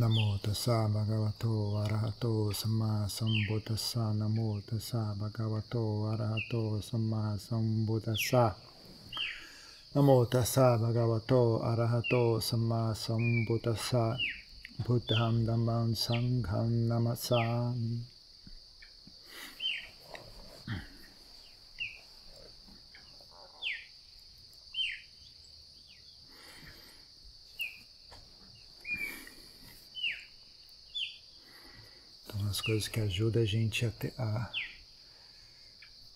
นะโมตัสสะภะคะวะโตอะระหะโตสัมมาสัมพุทธัสสะนะโมตัสสะภะคะวะโตอะระหะโตสัมมาสัมพุทธัสสะนะโมตัสสะภะคะวะโตอะระหะโตสัมมาสัมพุทธัสสะพุทธังธัมมังสังฆังนามัสสา as coisas que ajudam a gente a, ter, a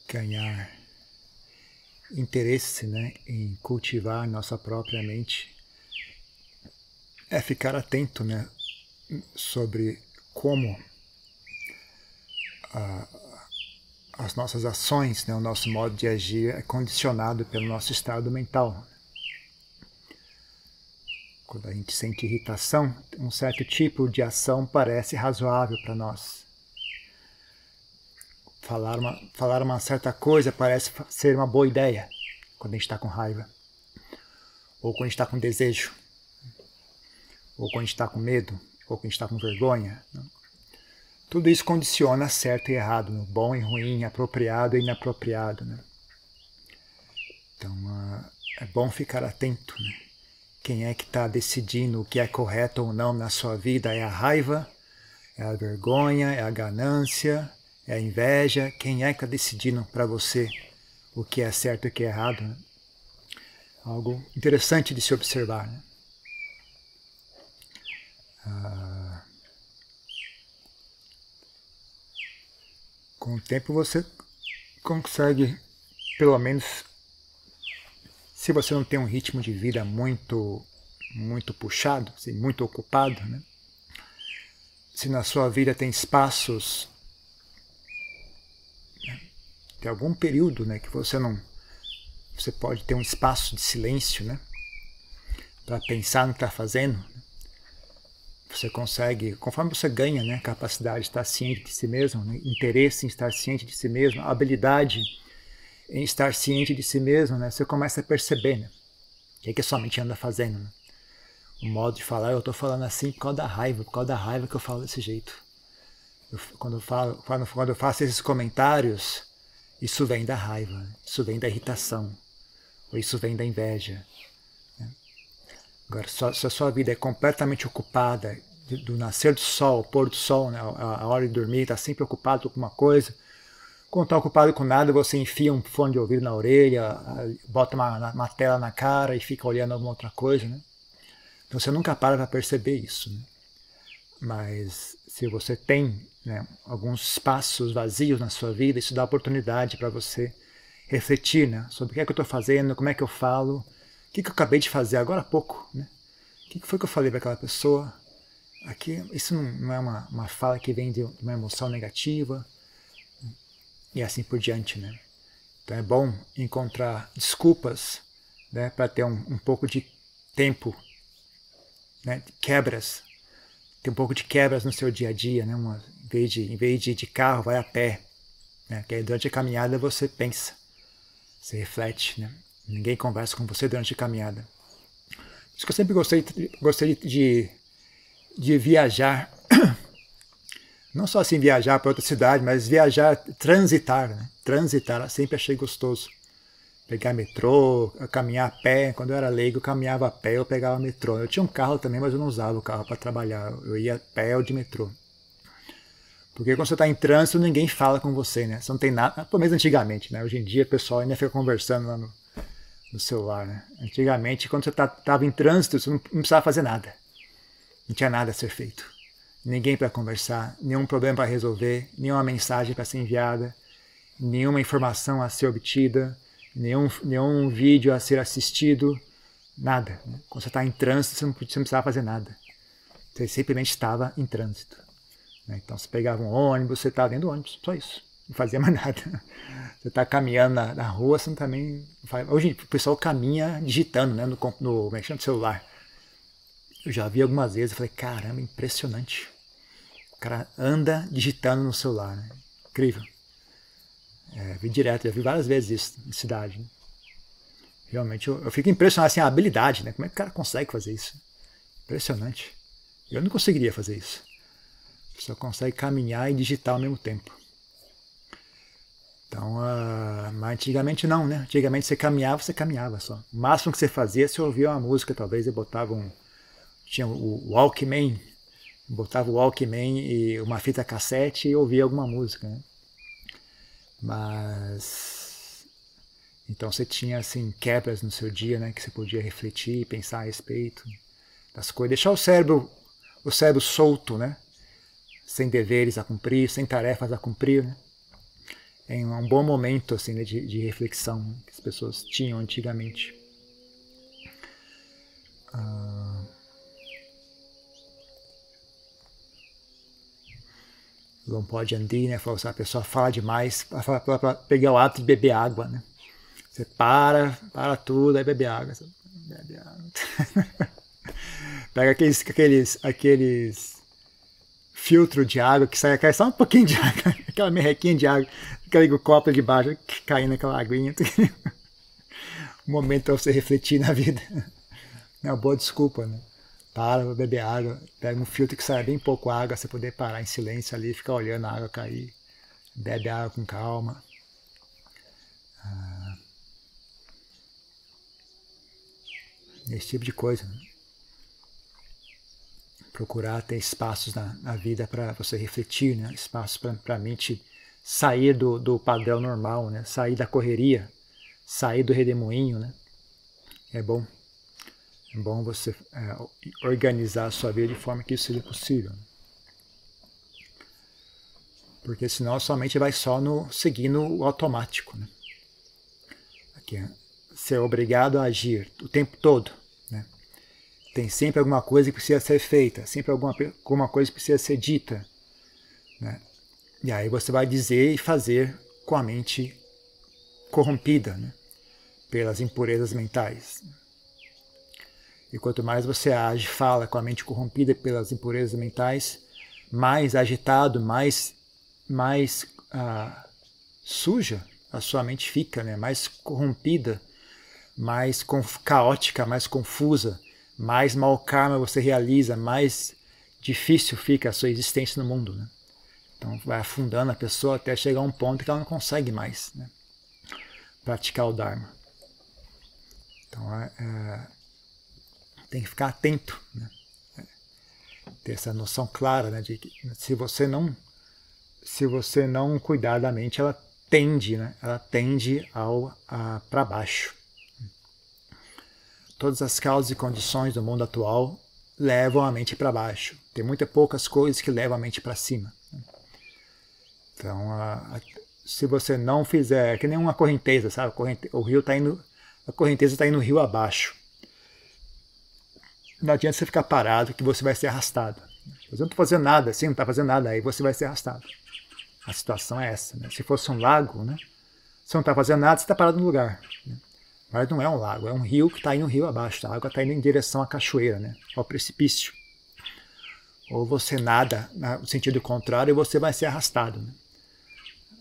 ganhar interesse né, em cultivar nossa própria mente é ficar atento né, sobre como a, as nossas ações, né, o nosso modo de agir é condicionado pelo nosso estado mental. Quando a gente sente irritação, um certo tipo de ação parece razoável para nós. Falar uma, falar uma certa coisa parece ser uma boa ideia quando a gente está com raiva, ou quando a gente está com desejo, ou quando a gente está com medo, ou quando a gente está com vergonha. Tudo isso condiciona certo e errado, bom e ruim, apropriado e inapropriado. Né? Então uh, é bom ficar atento. Né? Quem é que está decidindo o que é correto ou não na sua vida? É a raiva? É a vergonha? É a ganância? É a inveja? Quem é que está decidindo para você o que é certo e o que é errado? Né? Algo interessante de se observar. Né? Ah, com o tempo você consegue, pelo menos se você não tem um ritmo de vida muito muito puxado, assim, muito ocupado, né? se na sua vida tem espaços, né? tem algum período né, que você não. Você pode ter um espaço de silêncio né, para pensar no que está fazendo. Né? Você consegue, conforme você ganha né, capacidade de estar ciente de si mesmo, né, interesse em estar ciente de si mesmo, habilidade em estar ciente de si mesmo, né, você começa a perceber né, o que, é que a sua mente anda fazendo. Né? O modo de falar, eu estou falando assim por causa da raiva, por causa da raiva que eu falo desse jeito. Eu, quando, eu falo, quando, eu faço esses comentários, isso vem da raiva, isso vem da irritação, ou isso vem da inveja. Né? Agora, se a sua vida é completamente ocupada do nascer do sol, pôr do sol, né, a hora de dormir, está sempre ocupado com alguma coisa, quando está ocupado com nada, você enfia um fone de ouvido na orelha, bota uma, uma tela na cara e fica olhando alguma outra coisa, né? Então você nunca para para perceber isso. Né? Mas se você tem né, alguns espaços vazios na sua vida, isso dá oportunidade para você refletir né, sobre o que é que eu estou fazendo, como é que eu falo, o que, que eu acabei de fazer agora há pouco. Né? O que, que foi que eu falei para aquela pessoa? Aqui, isso não é uma, uma fala que vem de uma emoção negativa e assim por diante, né? Então é bom encontrar desculpas, né, para ter um, um, pouco de tempo, né, quebras, ter um pouco de quebras no seu dia a dia, né? Uma, em vez de em vez de de carro, vai a pé, né? Que aí durante a caminhada você pensa, você reflete, né? Ninguém conversa com você durante a caminhada. Isso que eu sempre gostei, gostei de, de viajar não só assim viajar para outra cidade, mas viajar, transitar, né? Transitar, sempre achei gostoso. Pegar metrô, caminhar a pé. Quando eu era leigo, eu caminhava a pé, eu pegava metrô. Eu tinha um carro também, mas eu não usava o carro para trabalhar. Eu ia a pé ou de metrô. Porque quando você está em trânsito, ninguém fala com você, né? Você não tem nada, pelo menos antigamente, né? Hoje em dia o pessoal ainda fica conversando lá no, no celular, né? Antigamente, quando você estava tá, em trânsito, você não, não precisava fazer nada. Não tinha nada a ser feito ninguém para conversar, nenhum problema para resolver, nenhuma mensagem para ser enviada, nenhuma informação a ser obtida, nenhum, nenhum vídeo a ser assistido, nada. Quando você está em trânsito, você não, você não precisava fazer nada. Você simplesmente estava em trânsito. Né? Então você pegava um ônibus, você estava dentro do ônibus, só isso. Não fazia mais nada. Você está caminhando na, na, rua, você também faz. Hoje o pessoal caminha digitando né? no, no, mexendo no celular. Eu já vi algumas vezes, eu falei, caramba, impressionante. O cara anda digitando no celular. Né? Incrível. É, vi direto, já vi várias vezes isso na cidade. Né? Realmente eu, eu, fico impressionado assim, a habilidade, né? Como é que o cara consegue fazer isso? Impressionante. Eu não conseguiria fazer isso. Você consegue caminhar e digitar ao mesmo tempo. Então, uh, mas antigamente não, né? Antigamente você caminhava, você caminhava só. O máximo que você fazia, você ouvia uma música, talvez, e botava um. Tinha o Walkman, botava o Walkman e uma fita cassete e ouvia alguma música, né? Mas. Então você tinha, assim, quebras no seu dia, né? Que você podia refletir, pensar a respeito das coisas. Deixar o cérebro, o cérebro solto, né? Sem deveres a cumprir, sem tarefas a cumprir, né? é um bom momento assim, né, de, de, reflexão que as pessoas tinham antigamente. Ah, não pode andar, né? A pessoa fala demais para pegar o hábito de beber água, né? Você para, para tudo, aí bebe água. Bebe água. Pega aqueles, aqueles, aqueles filtro de água que sai, cai só um pouquinho de água, aquela merrequinha de água, o copo de baixo caindo aquela aguinha. um momento para você refletir na vida. É uma boa desculpa, né? Para, beber água, pega um filtro que sai bem pouco água, você poder parar em silêncio ali, ficar olhando a água cair. Bebe água com calma. Ah, esse tipo de coisa. Né? procurar ter espaços na, na vida para você refletir, né? espaços para a mente sair do, do padrão normal, né? sair da correria, sair do redemoinho. Né? É bom. É bom você é, organizar a sua vida de forma que isso seja possível. Né? Porque senão sua mente vai só no, seguindo o automático. Né? Aqui, ser obrigado a agir o tempo todo tem sempre alguma coisa que precisa ser feita, sempre alguma, alguma coisa que precisa ser dita. Né? E aí você vai dizer e fazer com a mente corrompida né? pelas impurezas mentais. E quanto mais você age, fala com a mente corrompida pelas impurezas mentais, mais agitado, mais, mais ah, suja a sua mente fica, né? mais corrompida, mais caótica, mais confusa mais mau karma você realiza, mais difícil fica a sua existência no mundo. Né? Então vai afundando a pessoa até chegar a um ponto que ela não consegue mais né? praticar o Dharma. Então é, é, tem que ficar atento, né? ter essa noção clara né, de que se você não se você não cuidar da mente, ela tende, né? ela tende ao para baixo todas as causas e condições do mundo atual levam a mente para baixo. Tem muitas poucas coisas que levam a mente para cima. Então, a, a, se você não fizer, é que nem uma correnteza, sabe? Corrente, o rio está indo, a correnteza está indo rio abaixo. Não adianta você ficar parado que você vai ser arrastado. Você não está fazendo nada, assim, não está fazendo nada, aí você vai ser arrastado. A situação é essa. Né? Se fosse um lago, né? você não está fazendo nada, você está parado no lugar. Né? Mas não é um lago, é um rio que está indo rio abaixo. A água está indo em direção à cachoeira, né? ao precipício. Ou você nada no sentido contrário e você vai ser arrastado. Né?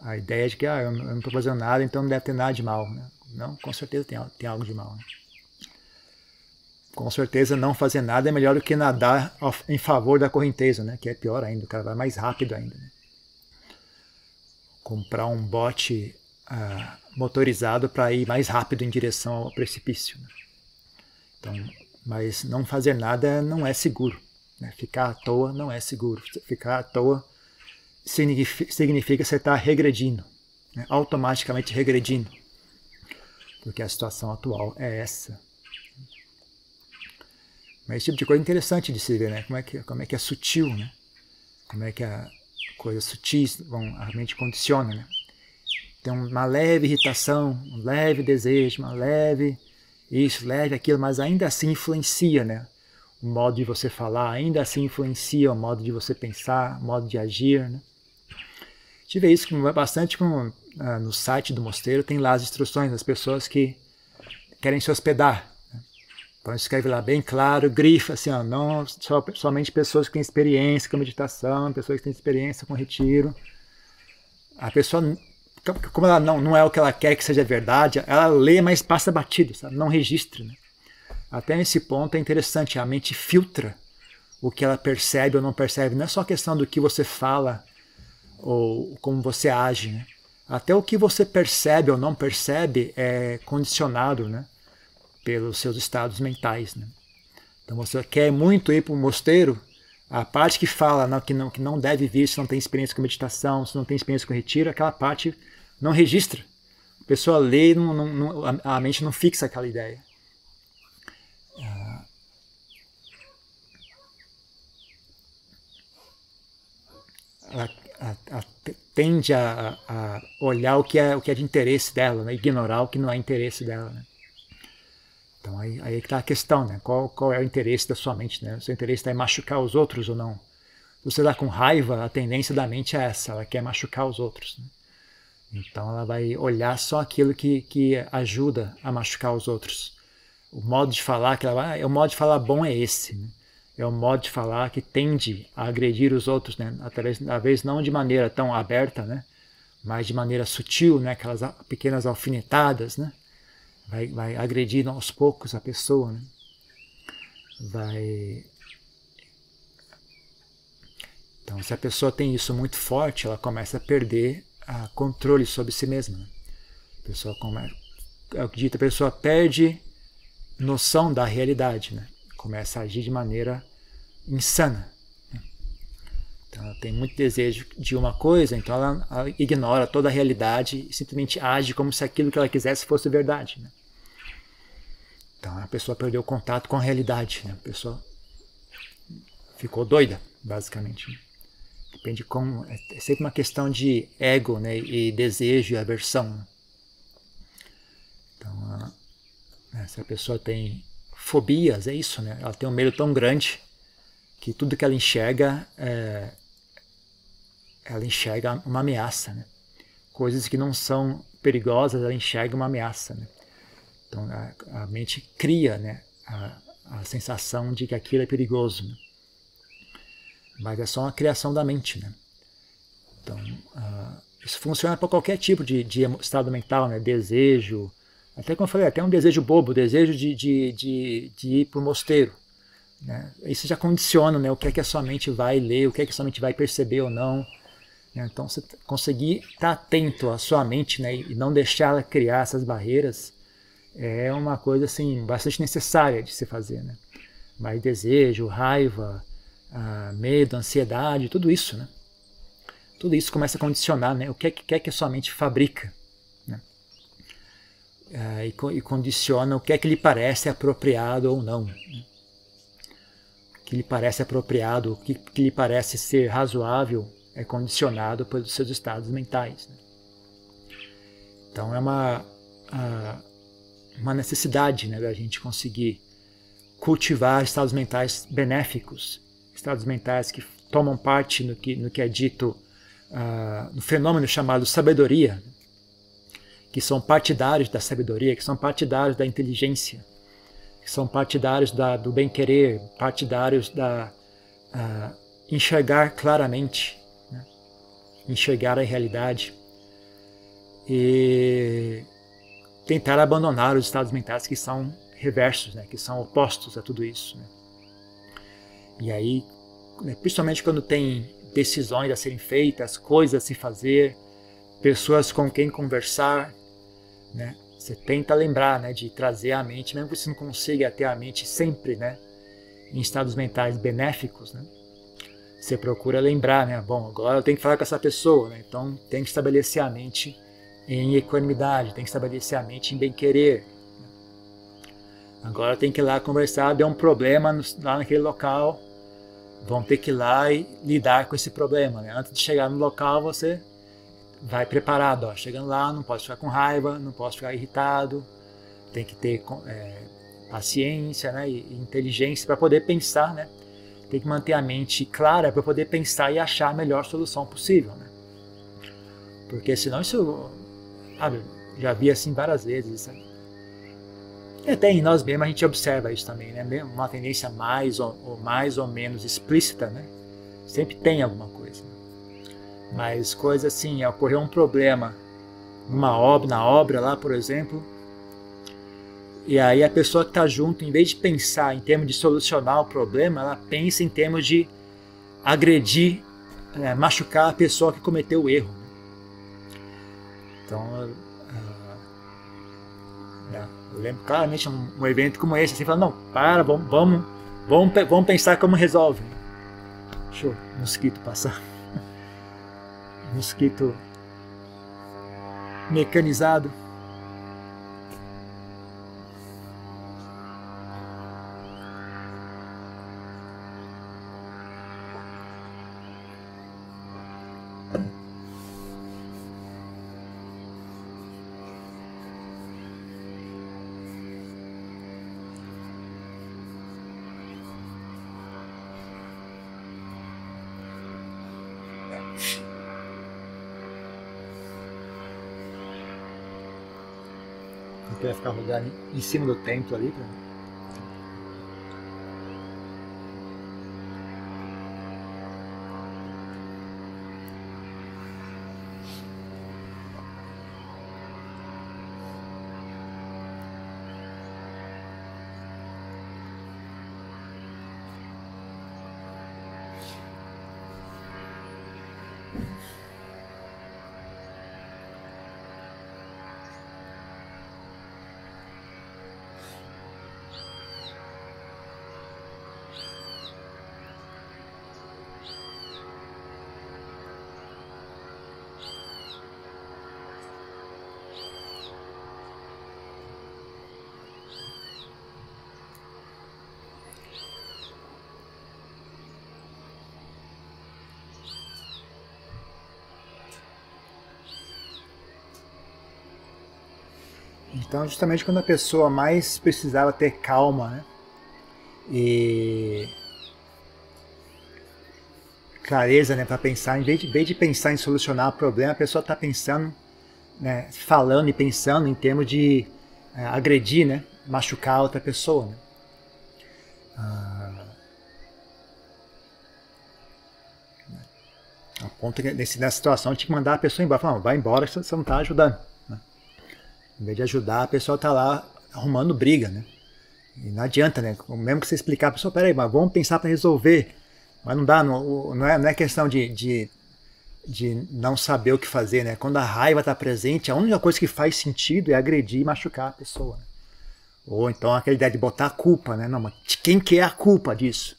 A ideia é de que ah, eu não estou fazendo nada, então não deve ter nada de mal. Né? Não, com certeza tem, tem algo de mal. Né? Com certeza não fazer nada é melhor do que nadar em favor da correnteza, né? que é pior ainda, o cara vai mais rápido ainda. Né? Comprar um bote ah, motorizado para ir mais rápido em direção ao precipício. Né? Então, mas não fazer nada não é seguro. Né? Ficar à toa não é seguro. Ficar à toa significa, você estar tá regredindo, né? automaticamente regredindo, porque a situação atual é essa. Mas esse tipo de coisa é interessante de se ver, né? Como é que, como é, que é sutil, né? Como é que a coisas sutis a mente condiciona, né? tem uma leve irritação, um leve desejo, uma leve isso, leve aquilo, mas ainda assim influencia, né? O modo de você falar, ainda assim influencia o modo de você pensar, o modo de agir, né? Tive isso bastante com, ah, no site do mosteiro, tem lá as instruções das pessoas que querem se hospedar. Então escreve lá bem claro, grifa assim, ó, não só, somente pessoas que têm experiência com meditação, pessoas que têm experiência com retiro. A pessoa como ela não, não é o que ela quer que seja verdade, ela lê, mas passa batido, sabe? não registra. Né? Até nesse ponto é interessante, a mente filtra o que ela percebe ou não percebe. Não é só questão do que você fala ou como você age, né? Até o que você percebe ou não percebe é condicionado, né? Pelos seus estados mentais, né? Então você quer muito ir para o mosteiro, a parte que fala não, que, não, que não deve vir se não tem experiência com meditação, se não tem experiência com retiro, aquela parte não registra. A pessoa lê e não, não, não, a mente não fixa aquela ideia. Ela, a, a, tende a, a, olhar o que, é, o que é de interesse dela, né? ignorar o que não é interesse dela. Né? Então aí, aí está a questão, né? Qual, qual é o interesse da sua mente, né? O seu interesse está em machucar os outros ou não? Se você está com raiva, a tendência da mente é essa, ela quer machucar os outros. Né? Então ela vai olhar só aquilo que, que ajuda a machucar os outros. O modo de falar que ela vai, é o modo de falar bom é esse. Né? É o modo de falar que tende a agredir os outros, né? Através, talvez não de maneira tão aberta, né? Mas de maneira sutil, né? Aquelas pequenas alfinetadas, né? Vai, vai agredindo aos poucos a pessoa, né? vai. Então, se a pessoa tem isso muito forte, ela começa a perder a controle sobre si mesma. Né? A pessoa começa, é dito, a pessoa perde noção da realidade, né? Começa a agir de maneira insana. Ela tem muito desejo de uma coisa, então ela, ela, ignora toda a realidade e simplesmente age como se aquilo que ela quisesse fosse verdade. Né? Então a pessoa perdeu o contato com a realidade, né? a pessoa ficou doida, basicamente. Né? Depende como. É, é sempre uma questão de ego né? e desejo e aversão. Né? Então, né? se a pessoa tem fobias, é isso, né? Ela tem um medo tão grande que tudo que ela enxerga é, ela enxerga uma ameaça, né? Coisas que não são perigosas, ela enxerga uma ameaça, né? Então a, a mente cria né, a, a, sensação de que aquilo é perigoso. Né? Mas é só uma criação da mente. Né? Então uh, isso funciona para qualquer tipo de, de, estado mental, né? desejo, até como eu falei, até um desejo bobo, desejo de, de, de, de ir para o mosteiro. Né? Isso já condiciona né, o que é que a sua mente vai ler, o que é que a sua mente vai perceber ou não. Né? Então, você conseguir estar atento à sua mente né, e não deixar ela criar essas barreiras, é uma coisa assim bastante necessária de se fazer, né? Mas desejo, raiva, ah, medo, ansiedade, tudo isso, né? Tudo isso começa a condicionar, né? O que é que, é que a sua mente fabrica, né? E, e, condiciona o que é que lhe parece apropriado ou não. Né? O que lhe parece apropriado, o que, que lhe parece ser razoável é condicionado pelos seus estados mentais. Né? Então é uma uma necessidade né, da gente conseguir cultivar estados mentais benéficos, estados mentais que tomam parte no que, no que é dito uh, no fenômeno chamado sabedoria, que são partidários da sabedoria, que são partidários da inteligência, que são partidários da, do bem-querer, partidários da uh, enxergar claramente? Enxergar a realidade. E tentar abandonar os estados mentais que são reversos, né, que são opostos a tudo isso. Né. E aí, né, principalmente quando tem decisões a serem feitas, coisas a se fazer, pessoas com quem conversar, né, você tenta lembrar né, de trazer a mente, mesmo que você não consiga ter a mente sempre né, em estados mentais benéficos, né, você procura lembrar, né, bom, agora eu tenho que falar com essa pessoa, né, então tem que estabelecer a mente em equanimidade, tem que estabelecer a mente em bem-querer. Agora tem que ir lá conversar, deu um problema lá naquele local, vão ter que ir lá e lidar com esse problema. Né? Antes de chegar no local, você vai preparado. Ó. Chegando lá, não posso ficar com raiva, não posso ficar irritado, tem que ter é, paciência né? e inteligência para poder pensar. Né? Tem que manter a mente clara para poder pensar e achar a melhor solução possível. Né? Porque senão isso Sabe? Já vi assim várias vezes. E até em nós mesmos a gente observa isso também, né? Uma tendência mais ou, ou mais ou menos explícita, né? Sempre tem alguma coisa. Mas coisa assim, ocorreu um problema numa obra, na obra lá, por exemplo, E aí a pessoa que está junto, em vez de pensar em termos de solucionar o problema, ela pensa em termos de agredir, é, machucar a pessoa que cometeu o erro. Então, uh, eu lembro claramente um, um, evento como esse, assim, falando, não, para, vamos, vamos, vamos, vamos pensar como resolve. Deixa o mosquito passar. mosquito mecanizado. Em cima do templo ali. Pra... Então, justamente quando a pessoa mais precisava ter calma, né? E clareza, né, para pensar, em vez, de, em vez de pensar em solucionar o problema, a pessoa está pensando, né, falando e pensando em termos de é, agredir, né, machucar outra pessoa. Né? Ah, a ponto que nesse, nessa situação tinha que mandar a pessoa embora, falar, vai embora, você não está ajudando. Em vez de ajudar, a pessoa está lá arrumando briga, né? E não adianta, né? Mesmo que você explicar a pessoa, peraí, mas vamos pensar para resolver. Mas não dá, não, não, é, não é questão de, de, de não saber o que fazer, né? Quando a raiva está presente, a única coisa que faz sentido é agredir e machucar a pessoa. Né? Ou então aquela ideia de botar a culpa, né? Não, mas quem que é a culpa disso?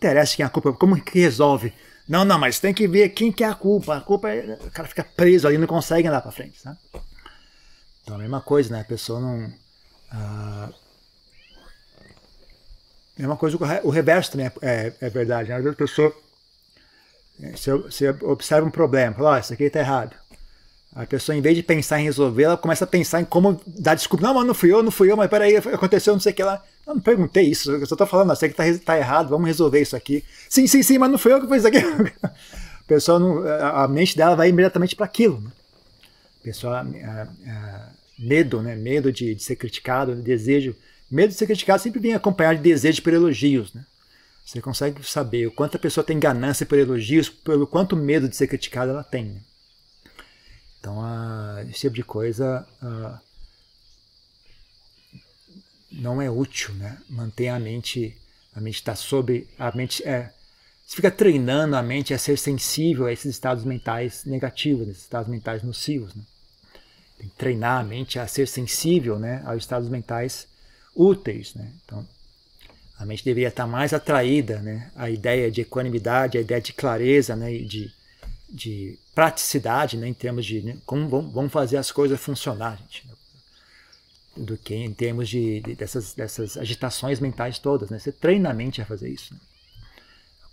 Não interessa quem é a culpa, como que resolve? Não, não, mas tem que ver quem que é a culpa. A culpa é. O cara fica preso ali, não consegue andar para frente, né? Então a mesma coisa, né? A pessoa não. Ah, mesma coisa, o reverso também é, é, é verdade. Né? A pessoa. Você, observa um problema, fala, oh, isso aqui está errado. A pessoa, em vez de pensar em resolver, ela começa a pensar em como dar desculpa. Não, mas não fui eu, não fui eu, mas peraí, aconteceu não sei o que lá. Eu não perguntei isso, eu só estou falando, sei que está tá errado, vamos resolver isso aqui. Sim, sim, sim, mas não fui eu que fiz isso aqui. A pessoa, não, a mente dela vai imediatamente para aquilo. Né? A pessoa, a, a, medo, né? Medo de, de ser criticado, desejo. Medo de ser criticado sempre vem acompanhado de desejo por elogios, né? Você consegue saber o quanto a pessoa tem ganância por elogios, pelo quanto medo de ser criticada ela tem. Né? Então, esse tipo de coisa não é útil, né? Manter a mente, a mente está sobre, a mente é, você fica treinando a mente a ser sensível a esses estados mentais negativos, esses estados mentais nocivos, né? Tem que treinar a mente a ser sensível né, aos estados mentais úteis. Né? Então, a mente deveria estar mais atraída né, à ideia de equanimidade, à ideia de clareza né, de, de praticidade né, em termos de né, como vamos fazer as coisas funcionar, gente, né, do que em termos de, de, dessas, dessas agitações mentais todas. Né? Você treina a mente a fazer isso. Né?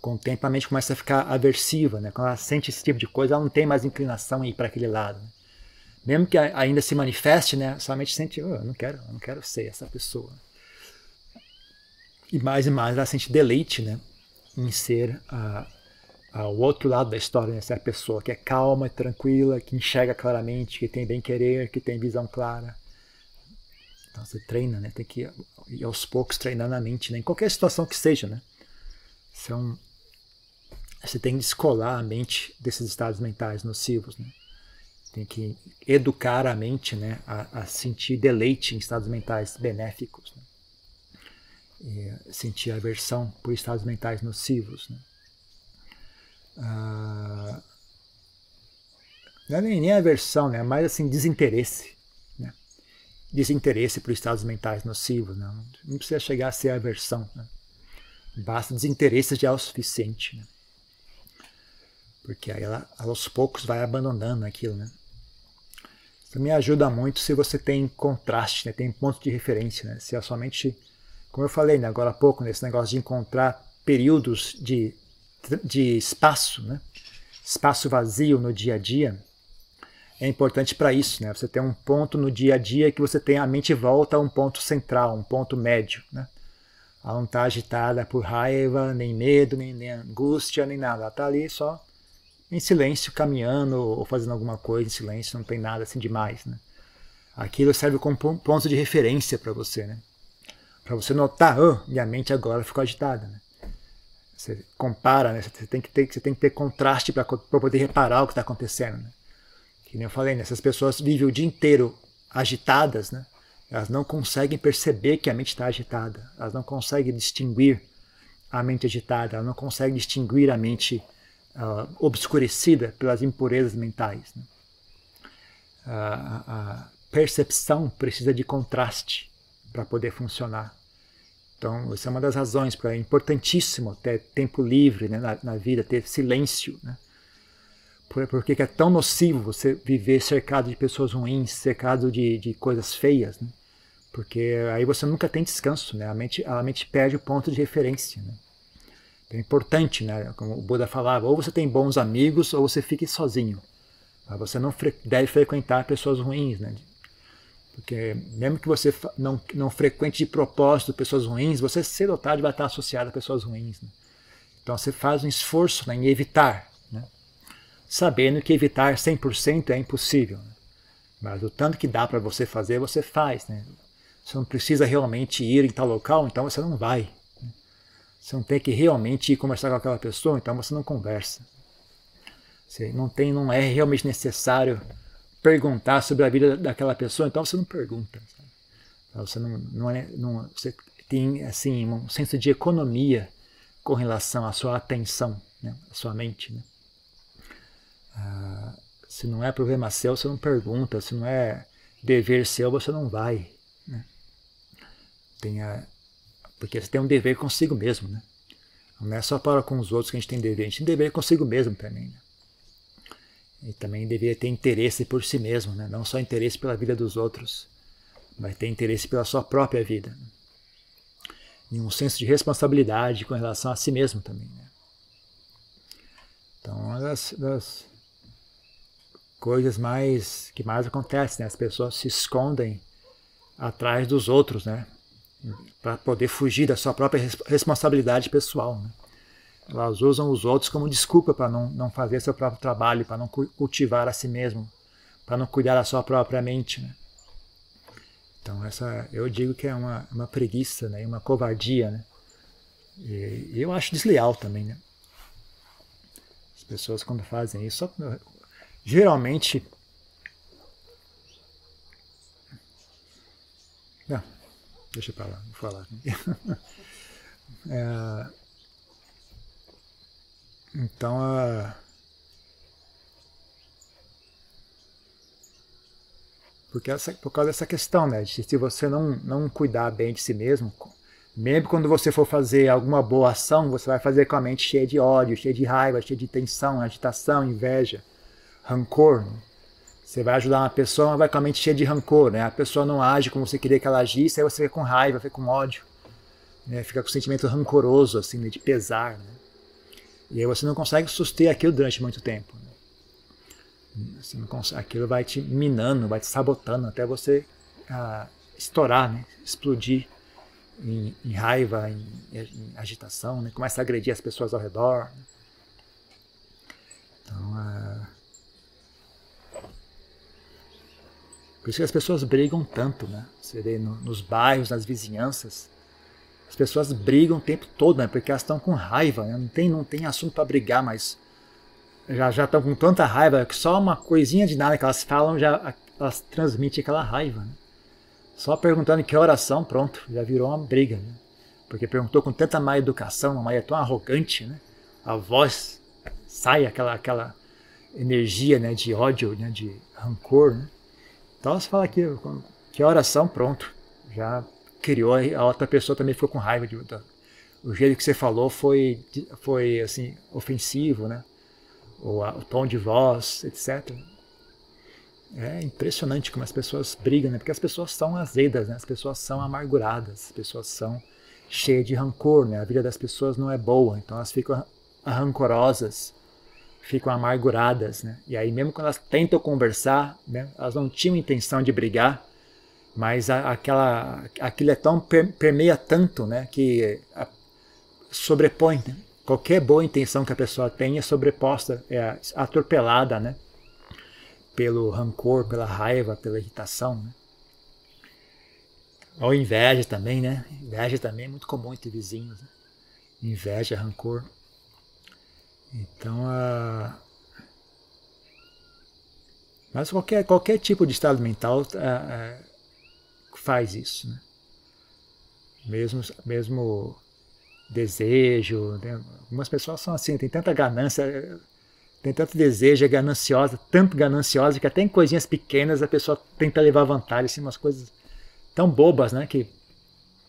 Com o tempo a mente começa a ficar aversiva, né? quando ela sente esse tipo de coisa, ela não tem mais inclinação a ir para aquele lado. Né? Mesmo que ainda se manifeste, né, somente sente, oh, eu não quero, eu não quero ser essa pessoa. E mais e mais ela sente deleite, né, em ser a, a, o outro lado da história, né, ser a pessoa que é calma tranquila, que enxerga claramente, que tem bem querer, que tem visão clara. Então você treina, né, tem que ir aos poucos treinando a mente, né, em qualquer situação que seja, né. Você tem que descolar a mente desses estados mentais nocivos, né. Tem que educar a mente né, a, a sentir deleite em estados mentais benéficos. Né? Sentir aversão por estados mentais nocivos. Né? Ah, não é nem, nem aversão, né? mas assim, desinteresse. Né? Desinteresse por estados mentais nocivos. Né? Não precisa chegar a ser aversão. Né? Basta desinteresse já é o suficiente. Né? Porque aí ela, aos poucos, vai abandonando aquilo. Né? Isso me ajuda muito se você tem contraste, né? tem ponto de referência. Né? Se é somente, como eu falei né, agora há pouco, nesse negócio de encontrar períodos de, de espaço, né? espaço vazio no dia a dia, é importante para isso. Né? Você tem um ponto no dia a dia que você tem a mente volta a um ponto central, um ponto médio. Né? Ela não está agitada por raiva, nem medo, nem, nem angústia, nem nada. Ela está ali só em silêncio, caminhando ou fazendo alguma coisa em silêncio, não tem nada assim demais, né? Aquilo serve como ponto de referência para você, né? Para você notar, oh, minha mente agora ficou agitada, né? Você compara, né? Você tem que ter, você tem que ter contraste para poder reparar o que está acontecendo, né? Que nem eu falei, né? essas pessoas vivem o dia inteiro agitadas, né? Elas não conseguem perceber que a mente está agitada. Elas não conseguem distinguir a mente agitada. Elas não conseguem distinguir a mente agitada uh, obscurecida pelas impurezas mentais. Né? A, a percepção precisa de contraste para poder funcionar. Então, essa é uma das razões para é importantíssimo ter tempo livre né, na, na, vida, ter silêncio. Né? Por, porque é tão nocivo você viver cercado de pessoas ruins, cercado de, de coisas feias. Né? Porque aí você nunca tem descanso, né? a, mente, a mente perde o ponto de referência. Né? É importante, né? Como o Buda falava, ou você tem bons amigos ou você fique sozinho. Você não deve frequentar pessoas ruins, né? Porque mesmo que você não, não frequente de propósito pessoas ruins, você cedo ou tarde vai estar associado a pessoas ruins. Né? Então você faz um esforço né, em evitar, né? sabendo que evitar 100% é impossível. Né? Mas o tanto que dá para você fazer, você faz. Né? Você não precisa realmente ir em tal local, então você não vai. Você não tem que realmente ir conversar com aquela pessoa, então você não conversa. Você não tem, não é realmente necessário perguntar sobre a vida daquela pessoa, então você não pergunta. Então você não, não, é, não você tem assim um senso de economia com relação à sua atenção, né, à sua mente. Né? Ah, se não é problema seu, você não pergunta. Se não é dever seu, você não vai. Né? Tenha porque você tem um dever consigo mesmo, né? Não é só para com os outros que a gente tem dever, a gente tem dever consigo mesmo também. Né? E também deveria ter interesse por si mesmo, né? não só interesse pela vida dos outros, mas ter interesse pela sua própria vida. E um senso de responsabilidade com relação a si mesmo também. Né? Então, uma das, das, coisas mais que mais acontecem, né? as pessoas se escondem atrás dos outros, né? Para poder fugir da sua própria responsabilidade pessoal. Né? Elas usam os outros como desculpa para não, não fazer seu próprio trabalho, para não cultivar a si mesmo, para não cuidar da sua própria mente. Né? Então essa eu digo que é uma, uma preguiça, né? uma covardia. Né? E eu acho desleal também. Né? As pessoas quando fazem isso, geralmente não, Deixa para lá, vou falar. é, então, a, porque essa, por causa dessa questão, né? De se você não, não cuidar bem de si mesmo, mesmo quando você for fazer alguma boa ação, você vai fazer com a mente cheia de ódio, cheia de raiva, cheia de tensão, agitação, inveja, rancor. Né? Você vai ajudar uma pessoa, mas vai com a mente cheia de rancor, né? A pessoa não age como você queria que ela agisse, aí você fica com raiva, fica com ódio, né? Fica com sentimento rancoroso, assim, né? de pesar, né? E aí você não consegue suster aquilo durante muito tempo. Né? Consegue, aquilo vai te minando, vai te sabotando até você ah, estourar, né? Explodir em, em raiva, em, em, agitação, né? Começa a agredir as pessoas ao redor. Então, ah, Por isso que as pessoas brigam tanto, né? Você vê no, nos bairros, nas vizinhanças, as pessoas brigam o tempo todo, né? Porque elas estão com raiva, né? não tem, não tem assunto para brigar, mas já já estão com tanta raiva que só uma coisinha de nada que elas falam já elas transmitem aquela raiva. Né? Só perguntando que oração, pronto, já virou uma briga. Né? Porque perguntou com tanta má educação, uma Maria tão arrogante, né? A voz sai aquela aquela energia, né, de ódio, né, de rancor, né? Então você fala que que oração, pronto, já criou a outra pessoa também ficou com raiva de, o jeito que você falou foi foi assim ofensivo, né? O, o tom de voz, etc. É impressionante como as pessoas brigam, né? Porque as pessoas são azedas, né? As pessoas são amarguradas, as pessoas são cheias de rancor, né? A vida das pessoas não é boa, então elas ficam rancorosas, ficam amarguradas, né? E aí mesmo quando elas tentam conversar, né? Elas não tinham intenção de brigar, mas a, aquela, aquilo é tão permeia tanto, né? Que a, sobrepõe, né? qualquer boa intenção que a pessoa tenha sobreposta, é atropelada, né? Pelo rancor, pela raiva, pela irritação, né? Ou inveja também, né? Inveja também é muito comum entre vizinhos. Né? Inveja, rancor. Então, a... mas qualquer, qualquer tipo de estado mental é, faz isso. Né? Mesmo, mesmo desejo. Né? Algumas pessoas são assim, tem tanta ganância, tem tanto desejo, é gananciosa, tanto gananciosa que até em coisinhas pequenas a pessoa tenta levar vantagem, assim, umas coisas tão bobas, né? Que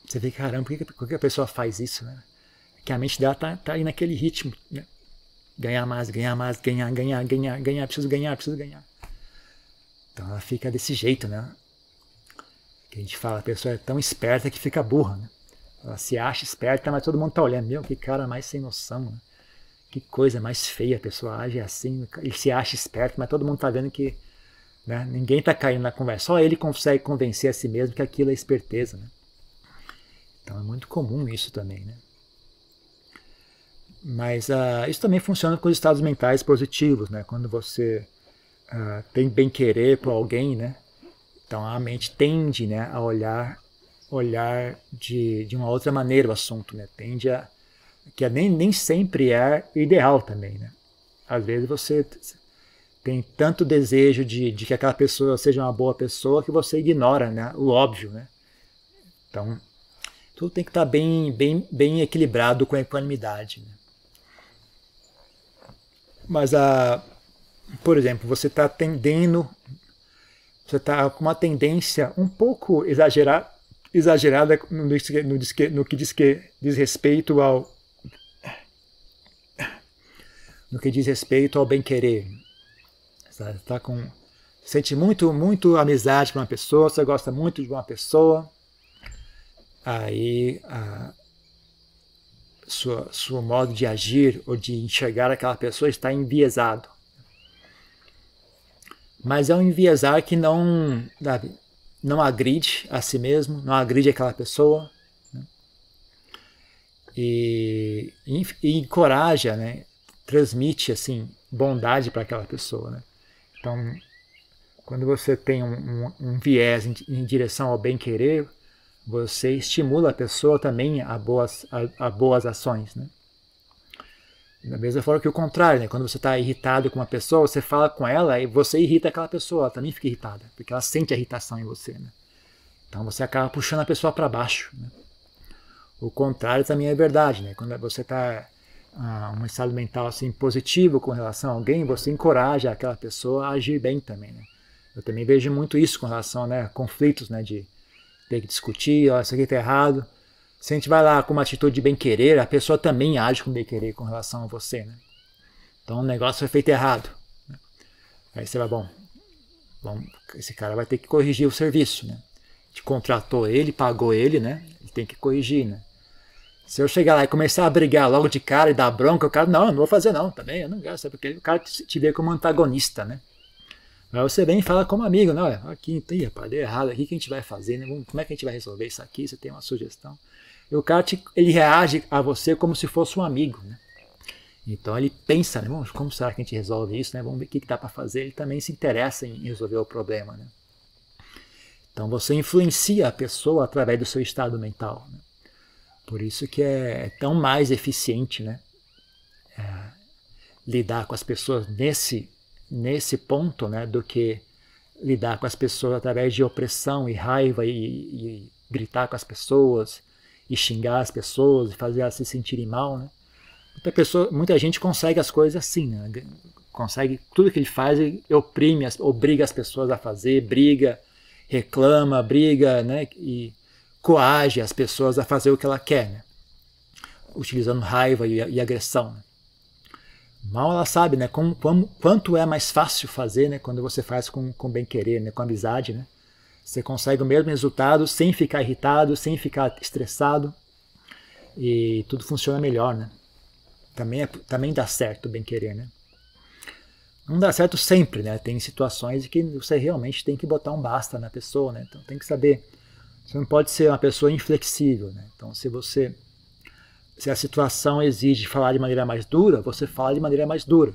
você vê, caramba, por que, por que a pessoa faz isso, né? Que a mente dela tá, tá aí naquele ritmo, né? Ganhar mais, ganhar mais, ganhar, ganhar, ganhar, ganhar, preciso ganhar, preciso ganhar. Então ela fica desse jeito, né? Que a gente fala, a pessoa é tão esperta que fica burra, né? Ela se acha esperta, mas todo mundo tá olhando. Meu, que cara mais sem noção. Né? Que coisa mais feia. A pessoa age assim. Ele se acha esperto, mas todo mundo tá vendo que né, ninguém tá caindo na conversa. Só ele consegue convencer a si mesmo que aquilo é esperteza. Né? Então é muito comum isso também. Né? Mas uh, isso também funciona com os estados mentais positivos. Né? Quando você uh, tem bem-querer por alguém, né? então a mente tende né, a olhar olhar de, de uma outra maneira o assunto, né? Tende a que nem, nem sempre é ideal também, né? Às vezes você tem tanto desejo de, de que aquela pessoa seja uma boa pessoa que você ignora, né? O óbvio, né? Então, tudo tem que estar bem, bem, bem equilibrado com a equanimidade. Né? Mas, a, por exemplo, você está tendendo, você está com uma tendência um pouco exagerada, exagerada no, no, no que diz, que diz respeito ao no que diz respeito ao bem querer. Você está com sente muito muito amizade com uma pessoa, você gosta muito de uma pessoa, aí a sua seu modo de agir ou de enxergar aquela pessoa está enviesado. Mas é um enviesar que não, sabe, não agride a si mesmo, não agride aquela pessoa. Né? E, e, e, encoraja, né? transmite assim bondade para aquela pessoa. Né? Então, quando você tem um, um, um viés em, em, direção ao bem-querer, você estimula a pessoa também a boas, a, a boas ações. Né? Da mesma forma que o contrário, né? quando você está irritado com uma pessoa, você fala com ela e você irrita aquela pessoa, ela também fica irritada, porque ela sente a irritação em você. Né? Então você acaba puxando a pessoa para baixo. Né? O contrário também é verdade, né? quando você está ah, um estado mental assim, positivo com relação a alguém, você encoraja aquela pessoa a agir bem também. Né? Eu também vejo muito isso com relação né, a conflitos, né, de ter que discutir, ó, isso aqui está errado se a gente vai lá com uma atitude de bem-querer, a pessoa também age com bem-querer com relação a você, né? Então o negócio foi feito errado. Né? Aí você vai, bom, bom, esse cara vai ter que corrigir o serviço, né? A gente contratou ele, pagou ele, né? Ele tem que corrigir, né? Se eu chegar lá e começar a brigar logo de cara e dar bronca, o cara, não, eu não vou fazer não, também, eu não gosto, porque o cara te vê como antagonista, né? Aí você vem e fala como amigo, não, aqui, rapaz, deu errado aqui, o que a gente vai fazer, né? Como é que a gente vai resolver isso aqui? Você tem uma sugestão? E o cara te, ele reage a você como se fosse um amigo, né? Então ele pensa, né? Como será que a gente resolve isso, né? Vamos ver o que, que dá para fazer. Ele também se interessa em resolver o problema, né? Então você influencia a pessoa através do seu estado mental. Né? Por isso que é tão mais eficiente, né? É, lidar com as pessoas nesse, nesse ponto né, do que lidar com as pessoas através de opressão e raiva e, e gritar com as pessoas e xingar as pessoas e fazer elas se sentirem mal, né? Muita, pessoa, muita gente consegue as coisas assim, né? Consegue tudo que ele faz e oprime, obriga as pessoas a fazer, briga, reclama, briga, né? E coage as pessoas a fazer o que ela quer, né? Utilizando raiva e, e agressão. Né? Mal ela sabe, né? Como, como, quanto é mais fácil fazer, né? Quando você faz com, com bem querer, né? Com amizade, né? Você consegue o mesmo resultado sem ficar irritado, sem ficar estressado e tudo funciona melhor, né? Também, é, também dá certo bem querer, né? Não dá certo sempre, né? Tem situações em que você realmente tem que botar um basta na pessoa, né? Então tem que saber. Você não pode ser uma pessoa inflexível, né? Então se você se a situação exige falar de maneira mais dura, você fala de maneira mais dura.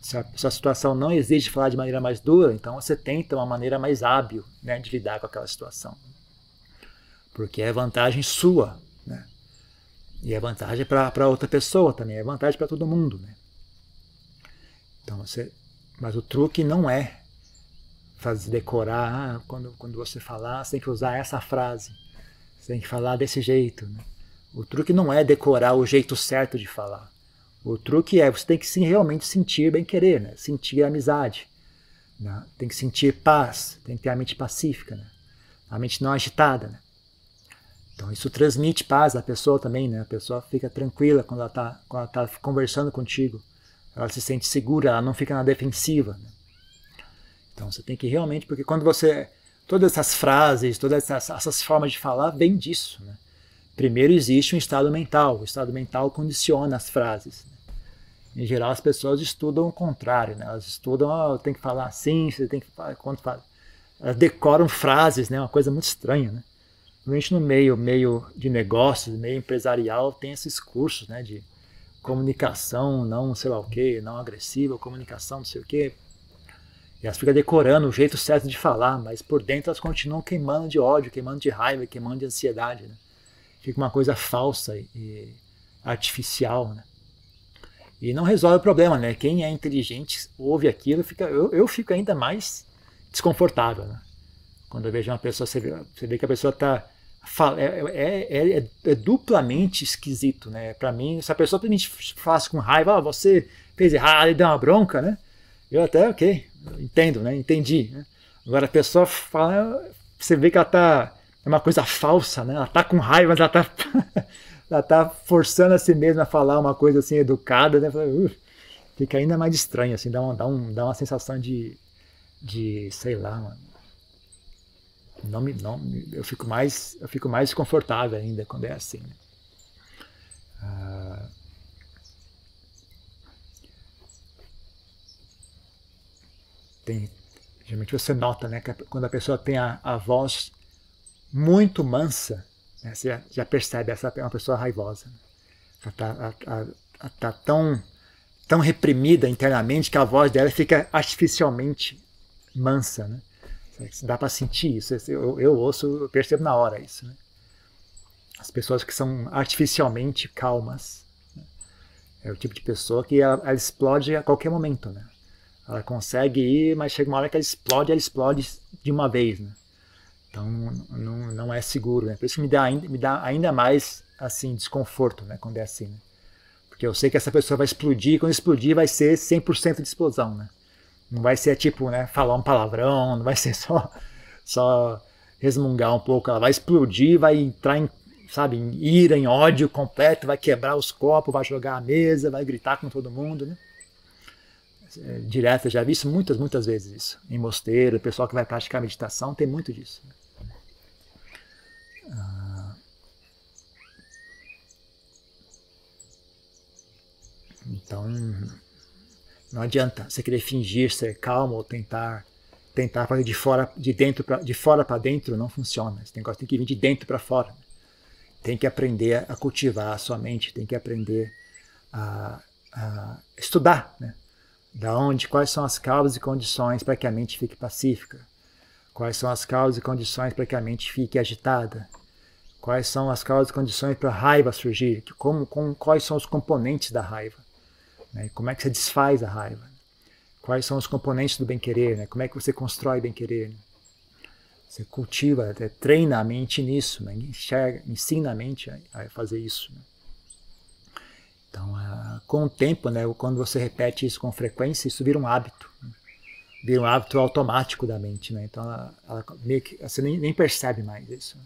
Se a, se a, situação não exige falar de maneira mais dura, então você tenta uma maneira mais hábil né, de lidar com aquela situação. Porque é vantagem sua. Né? E é vantagem para outra pessoa também, é vantagem para todo mundo. Né? Então você, mas o truque não é fazer decorar, ah, quando, quando você falar, você tem que usar essa frase, você tem que falar desse jeito. Né? O truque não é decorar o jeito certo de falar. O truque é você tem que sim, realmente sentir bem querer, né? sentir amizade. Né? Tem que sentir paz, tem que ter a mente pacífica, né? a mente não agitada. Né? Então isso transmite paz à pessoa também, né? a pessoa fica tranquila quando ela está tá conversando contigo. Ela se sente segura, ela não fica na defensiva. Né? Então você tem que realmente, porque quando você. Todas essas frases, todas essas, essas formas de falar vêm disso. Né? Primeiro existe um estado mental, o estado mental condiciona as frases. Né? Em geral, as pessoas estudam o contrário, né? Elas estudam, oh, tem que falar assim, você tem que quando fala, elas decoram frases, né? Uma coisa muito estranha, né? Normalmente no meio, meio de negócios, meio empresarial, tem esses cursos, né? De comunicação, não sei lá o que, não agressiva, comunicação, não sei o que. E elas ficam decorando o jeito certo de falar, mas por dentro elas continuam queimando de ódio, queimando de raiva, queimando de ansiedade, né? Fica uma coisa falsa e artificial, né? E não resolve o problema, né? Quem é inteligente ouve aquilo, fica, eu, eu fico ainda mais desconfortável, né? Quando eu vejo uma pessoa, você vê, você vê que a pessoa está é, é, é, é, duplamente esquisito, né? Para mim, se a pessoa me faz com raiva, ah, você fez errado e deu uma bronca, né? Eu até, ok, entendo, né? Entendi. Né? Agora a pessoa fala, você vê que ela tá é uma coisa falsa, né? Ela tá com raiva, mas ela tá ela tá forçando a si mesma a falar uma coisa assim educada, né? Fica ainda mais estranho, assim, dá uma, dá um, dá uma sensação de, de sei lá, mano. Não me, não, eu fico mais, eu fico mais confortável ainda quando é assim. Né? Ah, tem, geralmente você nota, né, que quando a pessoa tem a, a voz muito mansa, né? Você já, percebe, essa é uma pessoa raivosa. Ela está tá tão, tão reprimida internamente que a voz dela fica artificialmente mansa. Né? Dá para sentir isso. Eu, eu ouço, eu percebo na hora isso. Né? As pessoas que são artificialmente calmas. Né? É o tipo de pessoa que ela, ela, explode a qualquer momento. Né? Ela consegue ir, mas chega uma hora que ela explode, ela explode de uma vez. Né? Então não, não é seguro, né? Por isso que me dá ainda, me dá ainda mais assim desconforto, né? Quando é assim, né? Porque eu sei que essa pessoa vai explodir, e quando explodir vai ser 100% de explosão, né? Não vai ser tipo, né, falar um palavrão, não vai ser só só resmungar um pouco, ela vai explodir, vai entrar em, sabe, em ira, em ódio completo, vai quebrar os copos, vai jogar a mesa, vai gritar com todo mundo, né? É, direto, já vi isso muitas, muitas vezes isso. Em mosteiro, o pessoal que vai praticar meditação tem muito disso. Né? Ah. Então, não adianta você querer fingir ser calmo ou tentar tentar fazer de fora de dentro pra, de fora para dentro não funciona. Esse negócio tem que vir de dentro para fora. Tem que aprender a cultivar a sua mente, tem que aprender a, a estudar, né? Da onde, quais são as causas e condições para que a mente fique pacífica? Quais são as causas e condições para que a mente fique agitada? Quais são as causas e condições para a raiva surgir? Como, como, quais são os componentes da raiva? Né? Como é que você desfaz a raiva? Quais são os componentes do bem-querer? Né? Como é que você constrói bem-querer? Você cultiva, até treina a mente nisso, né? enxerga, ensina a mente a, fazer isso. Né? Então, com o tempo, né, quando você repete isso com frequência, isso vira um hábito. Né? Vira um hábito automático da mente. Né? Então, ela, ela meio que, você nem, nem, percebe mais isso.